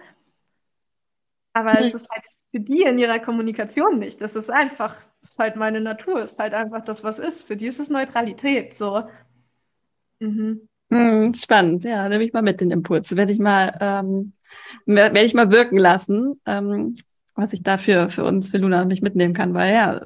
Aber es ist halt für die in ihrer Kommunikation nicht. Das ist einfach, das ist halt meine Natur, ist halt einfach das, was ist. Für die ist es Neutralität, so. Mhm. Hm, spannend, ja, nehme ich mal mit den Impuls. Werde ich mal, ähm, werde ich mal wirken lassen, ähm, was ich dafür für uns, für Luna nicht mitnehmen kann, weil ja,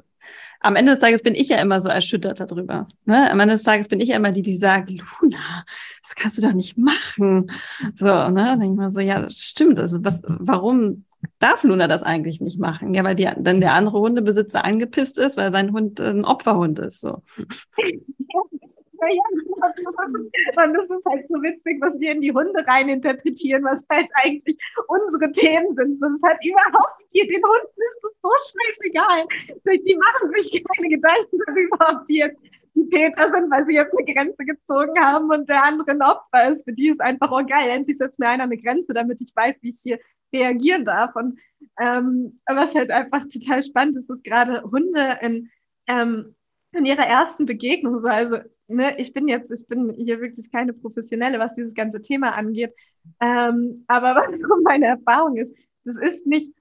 am Ende des Tages bin ich ja immer so erschüttert darüber. Ne? Am Ende des Tages bin ich ja immer die, die sagt, Luna, das kannst du doch nicht machen. So, ne? Denke ich mal so, ja, das stimmt. Also was, warum darf Luna das eigentlich nicht machen? Ja, weil die, dann der andere Hundebesitzer angepisst ist, weil sein Hund ein Opferhund ist. So. Ist, und das ist halt so witzig, was wir in die Hunde rein interpretieren, was halt eigentlich unsere Themen sind. Das ist überhaupt nicht, den Hunden ist es so scheißegal. Die machen sich keine Gedanken darüber, ob die jetzt die Täter sind, weil sie jetzt eine Grenze gezogen haben und der andere ein Opfer ist. Für die ist einfach, oh geil, endlich setzt mir einer eine Grenze, damit ich weiß, wie ich hier reagieren darf. Und ähm, was halt einfach total spannend ist, ist gerade Hunde in, ähm, in ihrer ersten Begegnung so, also ne, ich bin jetzt, ich bin hier wirklich keine Professionelle, was dieses ganze Thema angeht. Ähm, aber was meine Erfahrung ist, das ist nicht,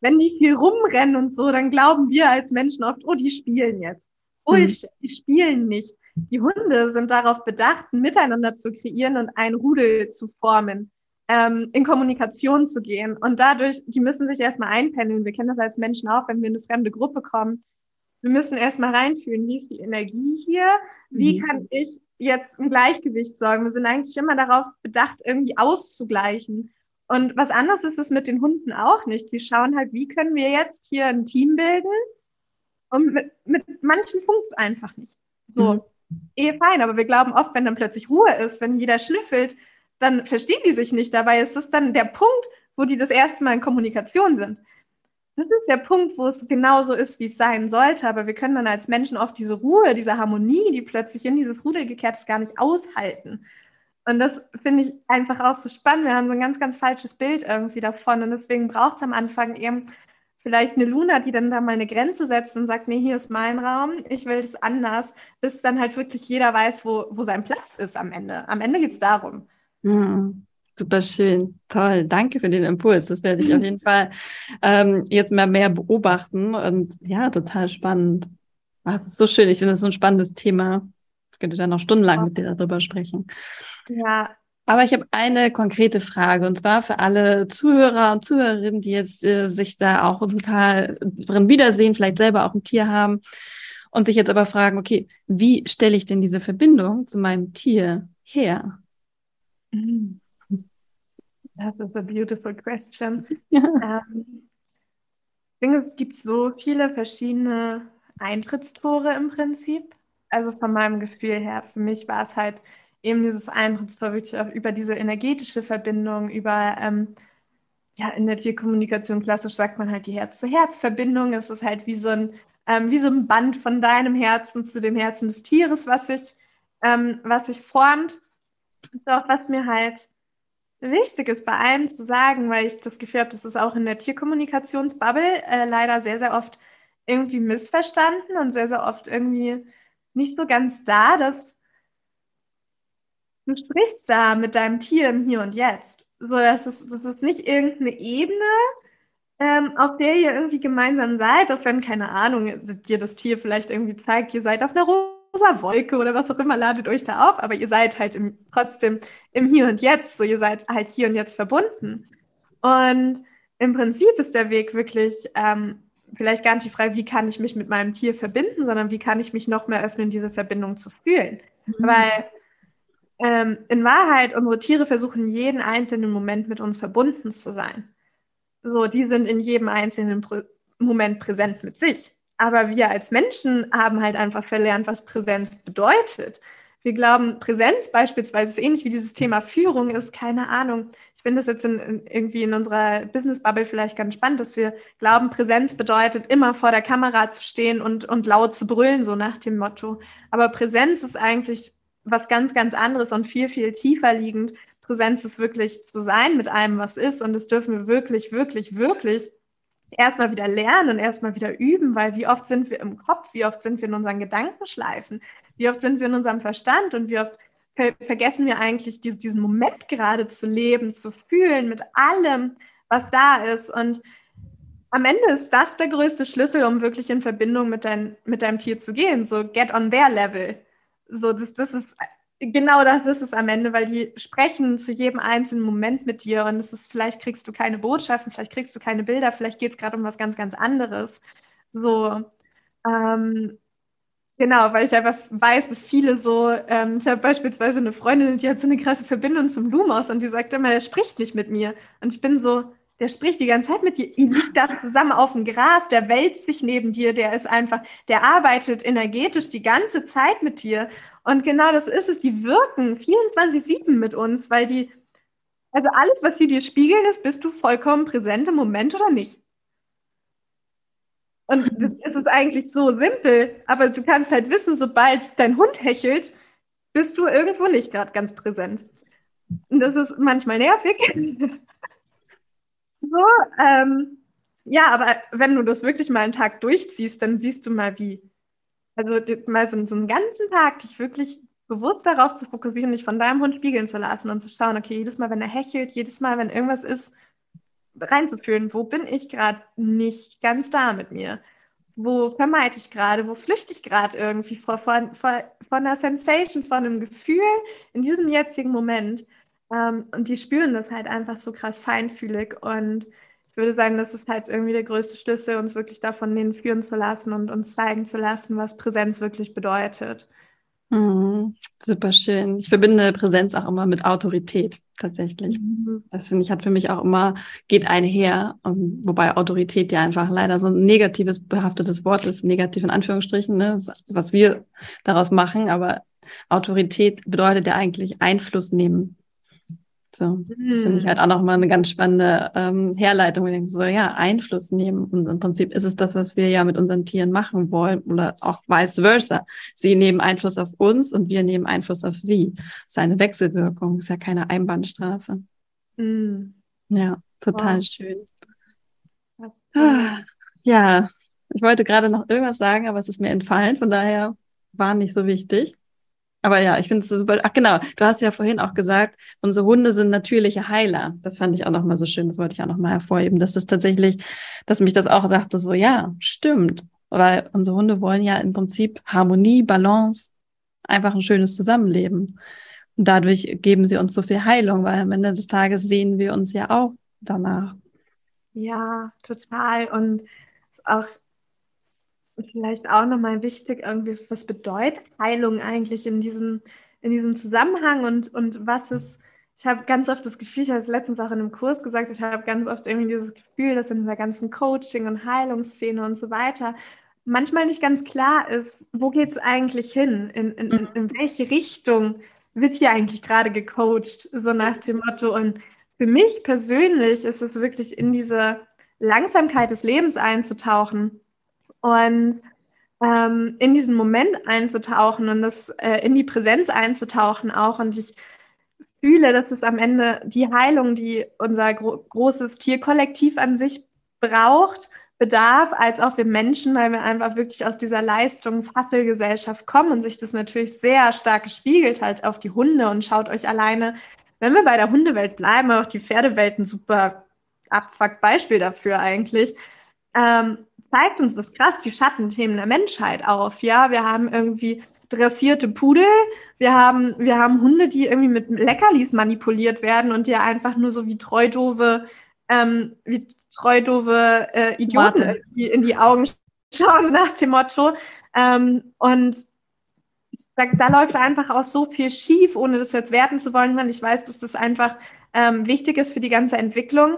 wenn die viel rumrennen und so, dann glauben wir als Menschen oft, oh, die spielen jetzt. Oh, mhm. die spielen nicht. Die Hunde sind darauf bedacht, miteinander zu kreieren und ein Rudel zu formen, ähm, in Kommunikation zu gehen. Und dadurch, die müssen sich erstmal einpendeln. Wir kennen das als Menschen auch, wenn wir in eine fremde Gruppe kommen wir müssen erstmal reinfühlen, wie ist die Energie hier? Wie mhm. kann ich jetzt ein Gleichgewicht sorgen? Wir sind eigentlich immer darauf bedacht, irgendwie auszugleichen. Und was anderes ist es mit den Hunden auch nicht. Die schauen halt, wie können wir jetzt hier ein Team bilden? Und mit, mit manchen funkt es einfach nicht. So, mhm. eh fein, aber wir glauben oft, wenn dann plötzlich Ruhe ist, wenn jeder schlüffelt, dann verstehen die sich nicht. Dabei ist es dann der Punkt, wo die das erste Mal in Kommunikation sind das ist der Punkt, wo es genauso ist, wie es sein sollte. Aber wir können dann als Menschen oft diese Ruhe, diese Harmonie, die plötzlich in dieses Rudel gekehrt ist, gar nicht aushalten. Und das finde ich einfach auch so spannend. Wir haben so ein ganz, ganz falsches Bild irgendwie davon. Und deswegen braucht es am Anfang eben vielleicht eine Luna, die dann da mal eine Grenze setzt und sagt, nee, hier ist mein Raum, ich will das anders, bis dann halt wirklich jeder weiß, wo, wo sein Platz ist am Ende. Am Ende geht es darum. Mhm. Super schön, toll. Danke für den Impuls. Das werde ich auf jeden Fall ähm, jetzt mal mehr beobachten und ja, total spannend. Ach, das ist so schön. Ich finde das so ein spannendes Thema. Ich könnte da noch stundenlang mit dir darüber sprechen. Ja. Aber ich habe eine konkrete Frage und zwar für alle Zuhörer und Zuhörerinnen, die jetzt äh, sich da auch total drin wiedersehen, vielleicht selber auch ein Tier haben und sich jetzt aber fragen, okay, wie stelle ich denn diese Verbindung zu meinem Tier her? Mhm. Das ist a beautiful question. Ja. Ähm, ich denke, es gibt so viele verschiedene Eintrittstore im Prinzip. Also von meinem Gefühl her, für mich war es halt eben dieses Eintrittstor wirklich auch über diese energetische Verbindung, über, ähm, ja, in der Tierkommunikation klassisch sagt man halt die Herz-zu-Herz-Verbindung. Es ist halt wie so ein, ähm, wie so ein Band von deinem Herzen zu dem Herzen des Tieres, was sich, ähm, was sich formt. Doch was mir halt wichtig ist, bei allem zu sagen, weil ich das Gefühl habe, das ist auch in der Tierkommunikationsbubble äh, leider sehr, sehr oft irgendwie missverstanden und sehr, sehr oft irgendwie nicht so ganz da, dass du sprichst da mit deinem Tier im Hier und Jetzt. So, das ist, das ist nicht irgendeine Ebene, ähm, auf der ihr irgendwie gemeinsam seid, auch wenn, keine Ahnung, dir das Tier vielleicht irgendwie zeigt, ihr seid auf einer Runde rosa Wolke oder was auch immer, ladet euch da auf, aber ihr seid halt im, trotzdem im Hier und Jetzt, so ihr seid halt hier und jetzt verbunden. Und im Prinzip ist der Weg wirklich ähm, vielleicht gar nicht die Frage, wie kann ich mich mit meinem Tier verbinden, sondern wie kann ich mich noch mehr öffnen, diese Verbindung zu fühlen. Mhm. Weil ähm, in Wahrheit unsere Tiere versuchen jeden einzelnen Moment mit uns verbunden zu sein. So, die sind in jedem einzelnen Pro Moment präsent mit sich. Aber wir als Menschen haben halt einfach verlernt, was Präsenz bedeutet. Wir glauben, Präsenz beispielsweise ist ähnlich wie dieses Thema Führung ist, keine Ahnung. Ich finde das jetzt in, in, irgendwie in unserer Business-Bubble vielleicht ganz spannend, dass wir glauben, Präsenz bedeutet, immer vor der Kamera zu stehen und, und laut zu brüllen, so nach dem Motto. Aber Präsenz ist eigentlich was ganz, ganz anderes und viel, viel tiefer liegend. Präsenz ist wirklich zu sein mit allem, was ist. Und das dürfen wir wirklich, wirklich, wirklich erstmal wieder lernen und erstmal wieder üben, weil wie oft sind wir im Kopf, wie oft sind wir in unseren Gedankenschleifen, wie oft sind wir in unserem Verstand und wie oft vergessen wir eigentlich diesen Moment gerade zu leben, zu fühlen mit allem, was da ist. Und am Ende ist das der größte Schlüssel, um wirklich in Verbindung mit, dein, mit deinem Tier zu gehen. So get on their level. So, das, das ist genau das ist es am Ende, weil die sprechen zu jedem einzelnen Moment mit dir und es ist, vielleicht kriegst du keine Botschaften, vielleicht kriegst du keine Bilder, vielleicht geht es gerade um was ganz, ganz anderes. So, ähm, genau, weil ich einfach weiß, dass viele so, ähm, ich habe beispielsweise eine Freundin, die hat so eine krasse Verbindung zum Lumos und die sagt immer, er spricht nicht mit mir. Und ich bin so, der spricht die ganze Zeit mit dir, ihr liegt da zusammen auf dem Gras, der wälzt sich neben dir, der ist einfach, der arbeitet energetisch die ganze Zeit mit dir. Und genau das ist es, die wirken 24-7 mit uns, weil die, also alles, was sie dir spiegeln, ist, bist du vollkommen präsent im Moment oder nicht. Und das ist eigentlich so simpel, aber du kannst halt wissen, sobald dein Hund hechelt, bist du irgendwo nicht gerade ganz präsent. Und das ist manchmal nervig. So, ähm, ja, aber wenn du das wirklich mal einen Tag durchziehst, dann siehst du mal, wie, also mal so, so einen ganzen Tag dich wirklich bewusst darauf zu fokussieren, dich von deinem Hund spiegeln zu lassen und zu schauen, okay, jedes Mal, wenn er hechelt, jedes Mal, wenn irgendwas ist, reinzufühlen, wo bin ich gerade nicht ganz da mit mir? Wo vermeide ich gerade? Wo flüchte ich gerade irgendwie vor, vor, vor, von einer Sensation, von einem Gefühl in diesem jetzigen Moment? Ähm, und die spüren das halt einfach so krass feinfühlig. Und ich würde sagen, das ist halt irgendwie der größte Schlüssel, uns wirklich davon denen führen zu lassen und uns zeigen zu lassen, was Präsenz wirklich bedeutet. Mhm, super schön. Ich verbinde Präsenz auch immer mit Autorität tatsächlich. Mhm. Das finde ich hat für mich auch immer geht einher, um, wobei Autorität ja einfach leider so ein negatives behaftetes Wort ist, negativ in Anführungsstrichen, ne, was wir daraus machen. Aber Autorität bedeutet ja eigentlich Einfluss nehmen. So, das finde ich hm. halt auch nochmal eine ganz spannende ähm, Herleitung. Ich denke so, ja, Einfluss nehmen. Und im Prinzip ist es das, was wir ja mit unseren Tieren machen wollen oder auch vice versa. Sie nehmen Einfluss auf uns und wir nehmen Einfluss auf sie. Das ist eine Wechselwirkung, ist ja keine Einbahnstraße. Mhm. Ja, total wow. schön. Ah, ja, ich wollte gerade noch irgendwas sagen, aber es ist mir entfallen, von daher war nicht so wichtig. Aber ja, ich finde es super. Ach genau, du hast ja vorhin auch gesagt, unsere Hunde sind natürliche Heiler. Das fand ich auch nochmal so schön. Das wollte ich auch nochmal hervorheben. Das ist tatsächlich, dass mich das auch dachte, so ja, stimmt. Weil unsere Hunde wollen ja im Prinzip Harmonie, Balance, einfach ein schönes Zusammenleben. Und dadurch geben sie uns so viel Heilung, weil am Ende des Tages sehen wir uns ja auch danach. Ja, total. Und auch vielleicht auch nochmal wichtig, irgendwie, was bedeutet Heilung eigentlich in diesem, in diesem Zusammenhang und, und was ist, ich habe ganz oft das Gefühl, ich habe es letztens auch in einem Kurs gesagt, ich habe ganz oft irgendwie dieses Gefühl, dass in dieser ganzen Coaching- und Heilungsszene und so weiter manchmal nicht ganz klar ist, wo geht es eigentlich hin? In, in, in, in welche Richtung wird hier eigentlich gerade gecoacht? So nach dem Motto. Und für mich persönlich ist es wirklich in diese Langsamkeit des Lebens einzutauchen und ähm, in diesen Moment einzutauchen und das äh, in die Präsenz einzutauchen auch. Und ich fühle, dass es am Ende die Heilung, die unser gro großes Tierkollektiv an sich braucht, bedarf, als auch wir Menschen, weil wir einfach wirklich aus dieser Leistungshasselgesellschaft kommen und sich das natürlich sehr stark gespiegelt halt auf die Hunde und schaut euch alleine, wenn wir bei der Hundewelt bleiben, auch die Pferdewelt ein super Abfuck-Beispiel dafür eigentlich. Ähm, zeigt uns das krass die Schattenthemen der Menschheit auf. Ja, wir haben irgendwie dressierte Pudel, wir haben, wir haben Hunde, die irgendwie mit Leckerlis manipuliert werden und die einfach nur so wie treudove, ähm, wie treudove äh, Idioten in die Augen schauen nach dem Motto. Ähm, und da, da, läuft einfach auch so viel schief, ohne das jetzt werten zu wollen. Ich weiß, dass das einfach ähm, wichtig ist für die ganze Entwicklung.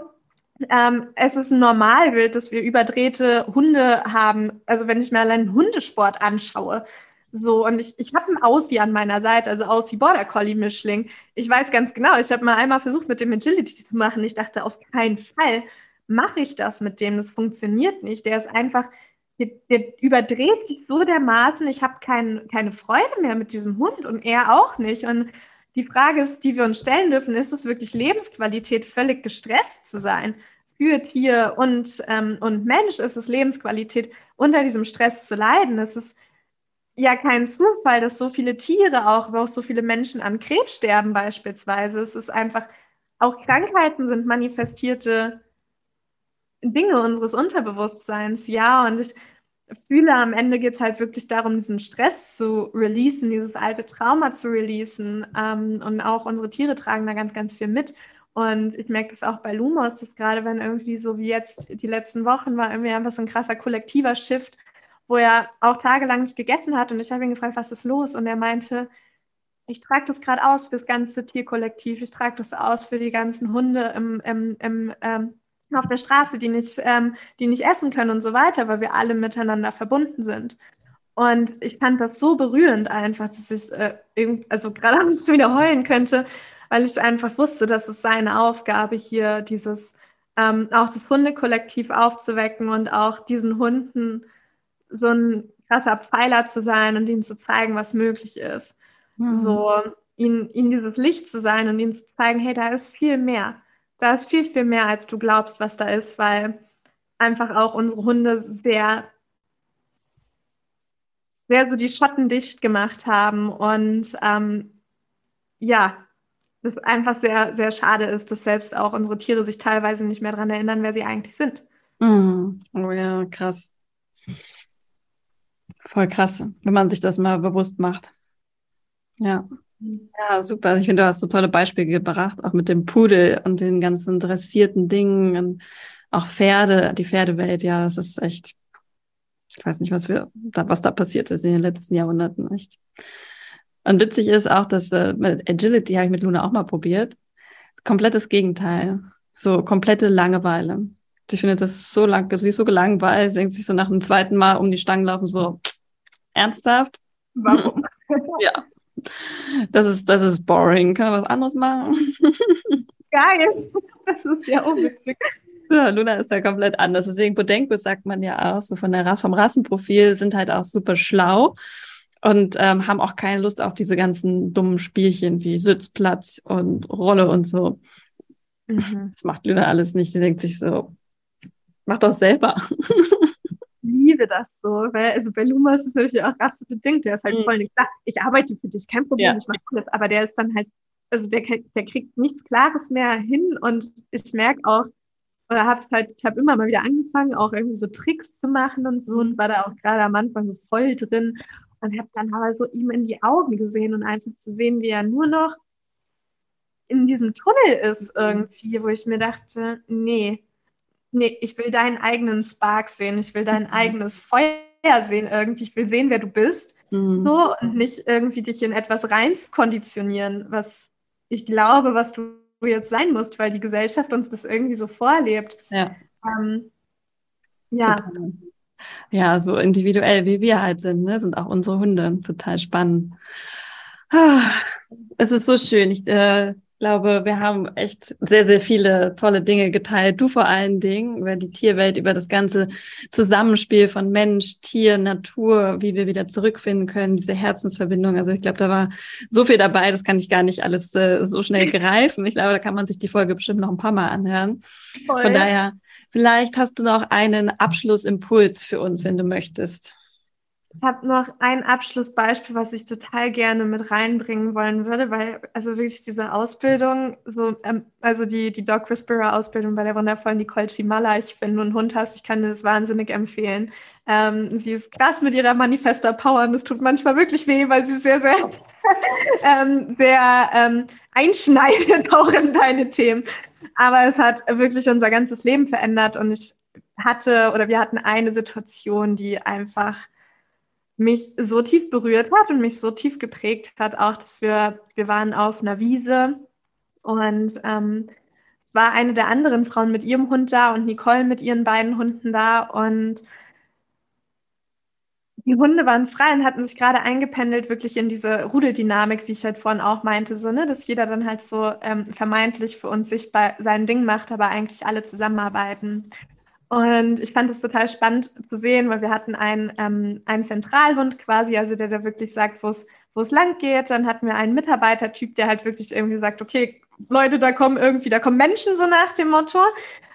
Ähm, es ist ein Normalbild, dass wir überdrehte Hunde haben. Also wenn ich mir allein Hundesport anschaue, so, und ich, ich habe einen Aussie an meiner Seite, also Aussie Border Collie Mischling. Ich weiß ganz genau, ich habe mal einmal versucht, mit dem Agility zu machen. Ich dachte, auf keinen Fall mache ich das mit dem. Das funktioniert nicht. Der ist einfach, der, der überdreht sich so dermaßen. Ich habe kein, keine Freude mehr mit diesem Hund und er auch nicht. Und die Frage ist, die wir uns stellen dürfen, ist es wirklich Lebensqualität, völlig gestresst zu sein? Für Tier und, ähm, und Mensch ist es Lebensqualität, unter diesem Stress zu leiden. Es ist ja kein Zufall, dass so viele Tiere auch, aber auch so viele Menschen an Krebs sterben beispielsweise. Es ist einfach, auch Krankheiten sind manifestierte Dinge unseres Unterbewusstseins, ja. Und ich fühle, am Ende geht es halt wirklich darum, diesen Stress zu releasen, dieses alte Trauma zu releasen. Ähm, und auch unsere Tiere tragen da ganz, ganz viel mit. Und ich merke das auch bei Lumos, dass gerade wenn irgendwie so wie jetzt die letzten Wochen war irgendwie einfach so ein krasser kollektiver Shift, wo er auch tagelang nicht gegessen hat. Und ich habe ihn gefragt, was ist los? Und er meinte, ich trage das gerade aus für das ganze Tierkollektiv, ich trage das aus für die ganzen Hunde im, im, im ähm, auf der Straße, die nicht, ähm, die nicht essen können und so weiter, weil wir alle miteinander verbunden sind. Und ich fand das so berührend einfach, dass ich äh, also gerade am schon wieder heulen könnte, weil ich einfach wusste, dass es seine Aufgabe hier, dieses ähm, auch das Hundekollektiv aufzuwecken und auch diesen Hunden so ein krasser Pfeiler zu sein und ihnen zu zeigen, was möglich ist. Mhm. So ihnen, ihnen dieses Licht zu sein und ihnen zu zeigen, hey, da ist viel mehr. Da ist viel, viel mehr, als du glaubst, was da ist, weil einfach auch unsere Hunde sehr, sehr so die Schotten dicht gemacht haben und ähm, ja, das einfach sehr, sehr schade ist, dass selbst auch unsere Tiere sich teilweise nicht mehr daran erinnern, wer sie eigentlich sind. Mhm. Oh ja, krass. Voll krass, wenn man sich das mal bewusst macht. Ja. Ja, super. Ich finde, du hast so tolle Beispiele gebracht, auch mit dem Pudel und den ganzen dressierten Dingen und auch Pferde, die Pferdewelt. Ja, das ist echt, ich weiß nicht, was wir, was da passiert ist in den letzten Jahrhunderten, echt. Und witzig ist auch, dass äh, mit Agility habe ich mit Luna auch mal probiert. Komplettes Gegenteil. So komplette Langeweile. Ich finde das so lang, sie ist so gelangweilt, denkt sich so nach dem zweiten Mal um die Stangen laufen, so ernsthaft. Warum? ja. Das ist, das ist boring. Kann man was anderes machen? Geil. Das ist ja unwitzig. Ja, Luna ist da komplett anders. Deswegen Podenkos sagt man ja auch, so von der Rasse, vom Rassenprofil sind halt auch super schlau und ähm, haben auch keine Lust auf diese ganzen dummen Spielchen wie Sitzplatz und Rolle und so. Mhm. Das macht Luna alles nicht. Die denkt sich so, Mach doch selber. liebe das so, weil also bei Luma ist es natürlich auch rassebedingt. Der ist halt mhm. voll nicht klar. Ich arbeite für dich, kein Problem, ja. ich mache alles. Aber der ist dann halt, also der, der kriegt nichts Klares mehr hin und ich merke auch, oder hab's halt, ich habe immer mal wieder angefangen, auch irgendwie so Tricks zu machen und so und war da auch gerade am Anfang so voll drin und habe dann aber so ihm in die Augen gesehen und einfach zu sehen, wie er nur noch in diesem Tunnel ist mhm. irgendwie, wo ich mir dachte, nee, nee, ich will deinen eigenen Spark sehen, ich will dein mhm. eigenes Feuer sehen irgendwie, ich will sehen, wer du bist. Mhm. So und nicht irgendwie dich in etwas rein zu konditionieren, was ich glaube, was du jetzt sein musst, weil die Gesellschaft uns das irgendwie so vorlebt. Ja. Ähm, ja. Ja, so individuell wie wir halt sind, ne? sind auch unsere Hunde total spannend. Ah, es ist so schön. Ich äh, glaube, wir haben echt sehr, sehr viele tolle Dinge geteilt. Du vor allen Dingen über die Tierwelt, über das ganze Zusammenspiel von Mensch, Tier, Natur, wie wir wieder zurückfinden können, diese Herzensverbindung. Also ich glaube, da war so viel dabei, das kann ich gar nicht alles äh, so schnell greifen. Ich glaube, da kann man sich die Folge bestimmt noch ein paar Mal anhören. Voll. Von daher, vielleicht hast du noch einen Abschlussimpuls für uns, wenn du möchtest. Ich habe noch ein Abschlussbeispiel, was ich total gerne mit reinbringen wollen würde, weil also wirklich diese Ausbildung, so ähm, also die die Dog Whisperer Ausbildung bei der wundervollen Nicole Chimala, ich finde du einen Hund hast, ich kann dir das wahnsinnig empfehlen. Ähm, sie ist krass mit ihrer Manifester Power und es tut manchmal wirklich weh, weil sie sehr sehr ähm, sehr ähm, einschneidet auch in deine Themen. Aber es hat wirklich unser ganzes Leben verändert und ich hatte oder wir hatten eine Situation, die einfach mich so tief berührt hat und mich so tief geprägt hat, auch dass wir, wir waren auf einer Wiese und ähm, es war eine der anderen Frauen mit ihrem Hund da und Nicole mit ihren beiden Hunden da und die Hunde waren frei und hatten sich gerade eingependelt, wirklich in diese Rudeldynamik, wie ich halt vorhin auch meinte, so, ne, dass jeder dann halt so ähm, vermeintlich für uns sichtbar sein Ding macht, aber eigentlich alle zusammenarbeiten. Und ich fand es total spannend zu sehen, weil wir hatten einen, ähm, einen Zentralhund quasi, also der da wirklich sagt, wo es wo es lang geht. Dann hatten wir einen Mitarbeitertyp, der halt wirklich irgendwie sagt, okay, Leute, da kommen irgendwie, da kommen Menschen so nach dem Motto.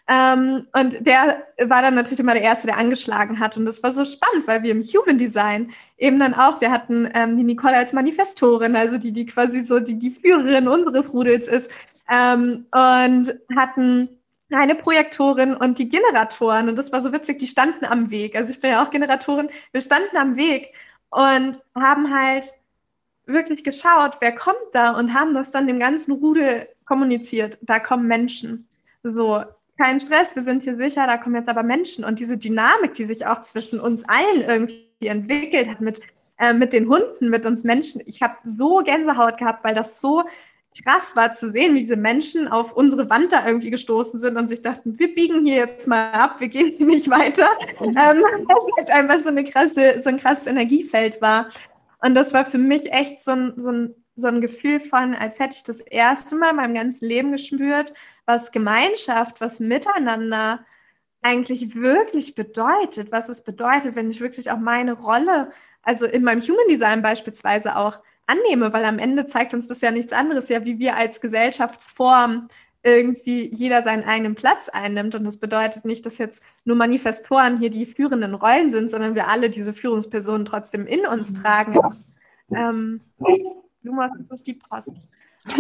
Ähm, und der war dann natürlich immer der Erste, der angeschlagen hat. Und das war so spannend, weil wir im Human Design eben dann auch, wir hatten ähm, die Nicole als Manifestorin, also die, die quasi so die, die Führerin unseres Rudels ist, ähm, und hatten eine Projektorin und die Generatoren. Und das war so witzig, die standen am Weg. Also ich bin ja auch Generatorin. Wir standen am Weg und haben halt wirklich geschaut, wer kommt da und haben das dann dem ganzen Rudel kommuniziert. Da kommen Menschen. So, kein Stress, wir sind hier sicher, da kommen jetzt aber Menschen. Und diese Dynamik, die sich auch zwischen uns allen irgendwie entwickelt hat mit, äh, mit den Hunden, mit uns Menschen. Ich habe so Gänsehaut gehabt, weil das so krass war zu sehen, wie diese Menschen auf unsere Wand da irgendwie gestoßen sind und sich dachten, wir biegen hier jetzt mal ab, wir gehen hier nicht weiter. Mhm. Ähm, das halt einfach so, eine krasse, so ein krasses Energiefeld war. Und das war für mich echt so ein, so ein, so ein Gefühl von, als hätte ich das erste Mal in meinem ganzen Leben gespürt, was Gemeinschaft, was Miteinander eigentlich wirklich bedeutet, was es bedeutet, wenn ich wirklich auch meine Rolle, also in meinem Human Design beispielsweise auch annehme, weil am Ende zeigt uns das ja nichts anderes, ja, wie wir als Gesellschaftsform irgendwie jeder seinen eigenen Platz einnimmt. Und das bedeutet nicht, dass jetzt nur Manifestoren hier die führenden Rollen sind, sondern wir alle diese Führungspersonen trotzdem in uns mhm. tragen. Ähm, Lumas, das ist die Post.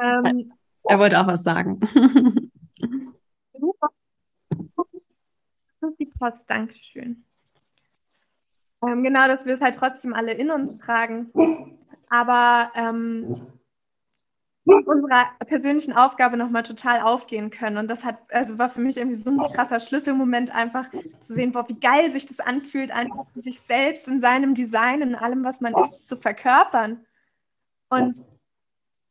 ähm, er wollte auch was sagen. Das ist die Post, Dankeschön. Ähm, genau, dass wir es halt trotzdem alle in uns tragen. Aber ähm, unserer persönlichen Aufgabe nochmal total aufgehen können. Und das hat, also war für mich irgendwie so ein krasser Schlüsselmoment, einfach zu sehen, boah, wie geil sich das anfühlt, einfach sich selbst in seinem Design, in allem, was man ist, zu verkörpern und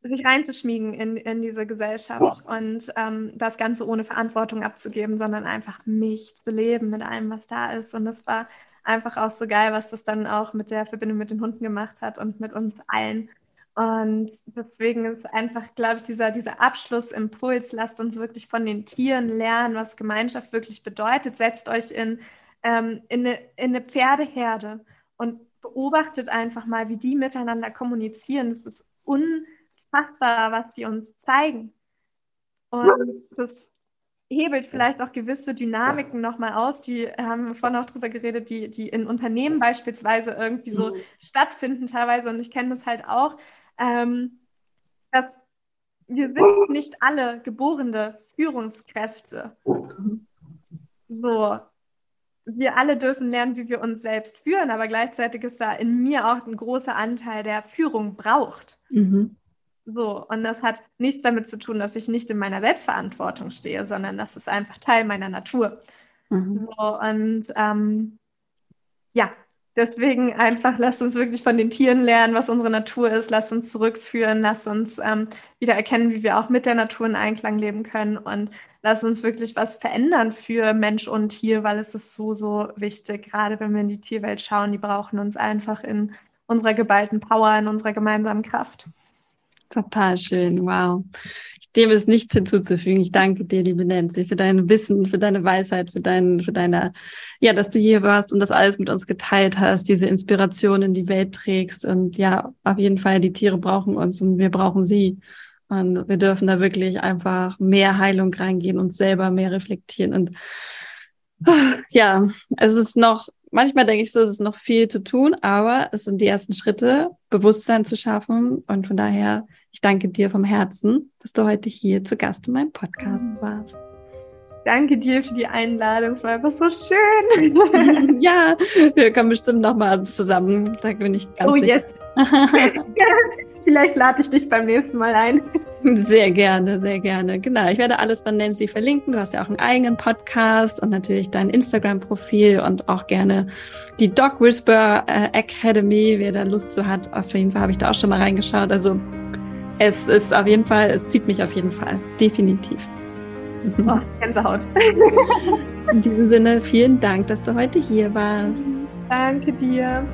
sich reinzuschmiegen in, in diese Gesellschaft und ähm, das Ganze ohne Verantwortung abzugeben, sondern einfach mich zu leben mit allem, was da ist. Und das war einfach auch so geil, was das dann auch mit der Verbindung mit den Hunden gemacht hat und mit uns allen. Und deswegen ist einfach, glaube ich, dieser, dieser Abschlussimpuls, lasst uns wirklich von den Tieren lernen, was Gemeinschaft wirklich bedeutet. Setzt euch in, ähm, in, eine, in eine Pferdeherde und beobachtet einfach mal, wie die miteinander kommunizieren. Das ist unfassbar, was die uns zeigen. Und das hebelt vielleicht auch gewisse Dynamiken nochmal aus, die haben wir vorhin auch drüber geredet, die, die in Unternehmen beispielsweise irgendwie so mhm. stattfinden teilweise. Und ich kenne das halt auch, ähm, dass wir sind nicht alle geborene Führungskräfte. Mhm. So, wir alle dürfen lernen, wie wir uns selbst führen, aber gleichzeitig ist da in mir auch ein großer Anteil, der Führung braucht. Mhm. So, und das hat nichts damit zu tun, dass ich nicht in meiner Selbstverantwortung stehe, sondern das ist einfach Teil meiner Natur. Mhm. So, und ähm, ja, deswegen einfach, lasst uns wirklich von den Tieren lernen, was unsere Natur ist, lasst uns zurückführen, lasst uns ähm, wieder erkennen, wie wir auch mit der Natur in Einklang leben können und lasst uns wirklich was verändern für Mensch und Tier, weil es ist so, so wichtig, gerade wenn wir in die Tierwelt schauen, die brauchen uns einfach in unserer geballten Power, in unserer gemeinsamen Kraft. Total schön, wow. Dem ist nichts hinzuzufügen. Ich danke dir, liebe Nancy, für dein Wissen, für deine Weisheit, für dein, für deine, ja, dass du hier warst und das alles mit uns geteilt hast, diese Inspiration in die Welt trägst. Und ja, auf jeden Fall, die Tiere brauchen uns und wir brauchen sie. Und wir dürfen da wirklich einfach mehr Heilung reingehen, uns selber mehr reflektieren. Und ja, es ist noch manchmal denke ich so, es ist noch viel zu tun, aber es sind die ersten Schritte, Bewusstsein zu schaffen. Und von daher, ich danke dir vom Herzen, dass du heute hier zu Gast in meinem Podcast warst. Danke dir für die Einladung. Es war einfach so schön. ja, wir kommen bestimmt nochmal zusammen. Da bin ich ganz Oh sicher. yes. Vielleicht lade ich dich beim nächsten Mal ein. Sehr gerne, sehr gerne. Genau. Ich werde alles von Nancy verlinken. Du hast ja auch einen eigenen Podcast und natürlich dein Instagram-Profil und auch gerne die Dog Whisper äh, Academy, wer da Lust zu hat. Auf jeden Fall habe ich da auch schon mal reingeschaut. Also es ist auf jeden Fall, es zieht mich auf jeden Fall, definitiv. Oh, Gänsehaut. In diesem Sinne, vielen Dank, dass du heute hier warst. Danke dir.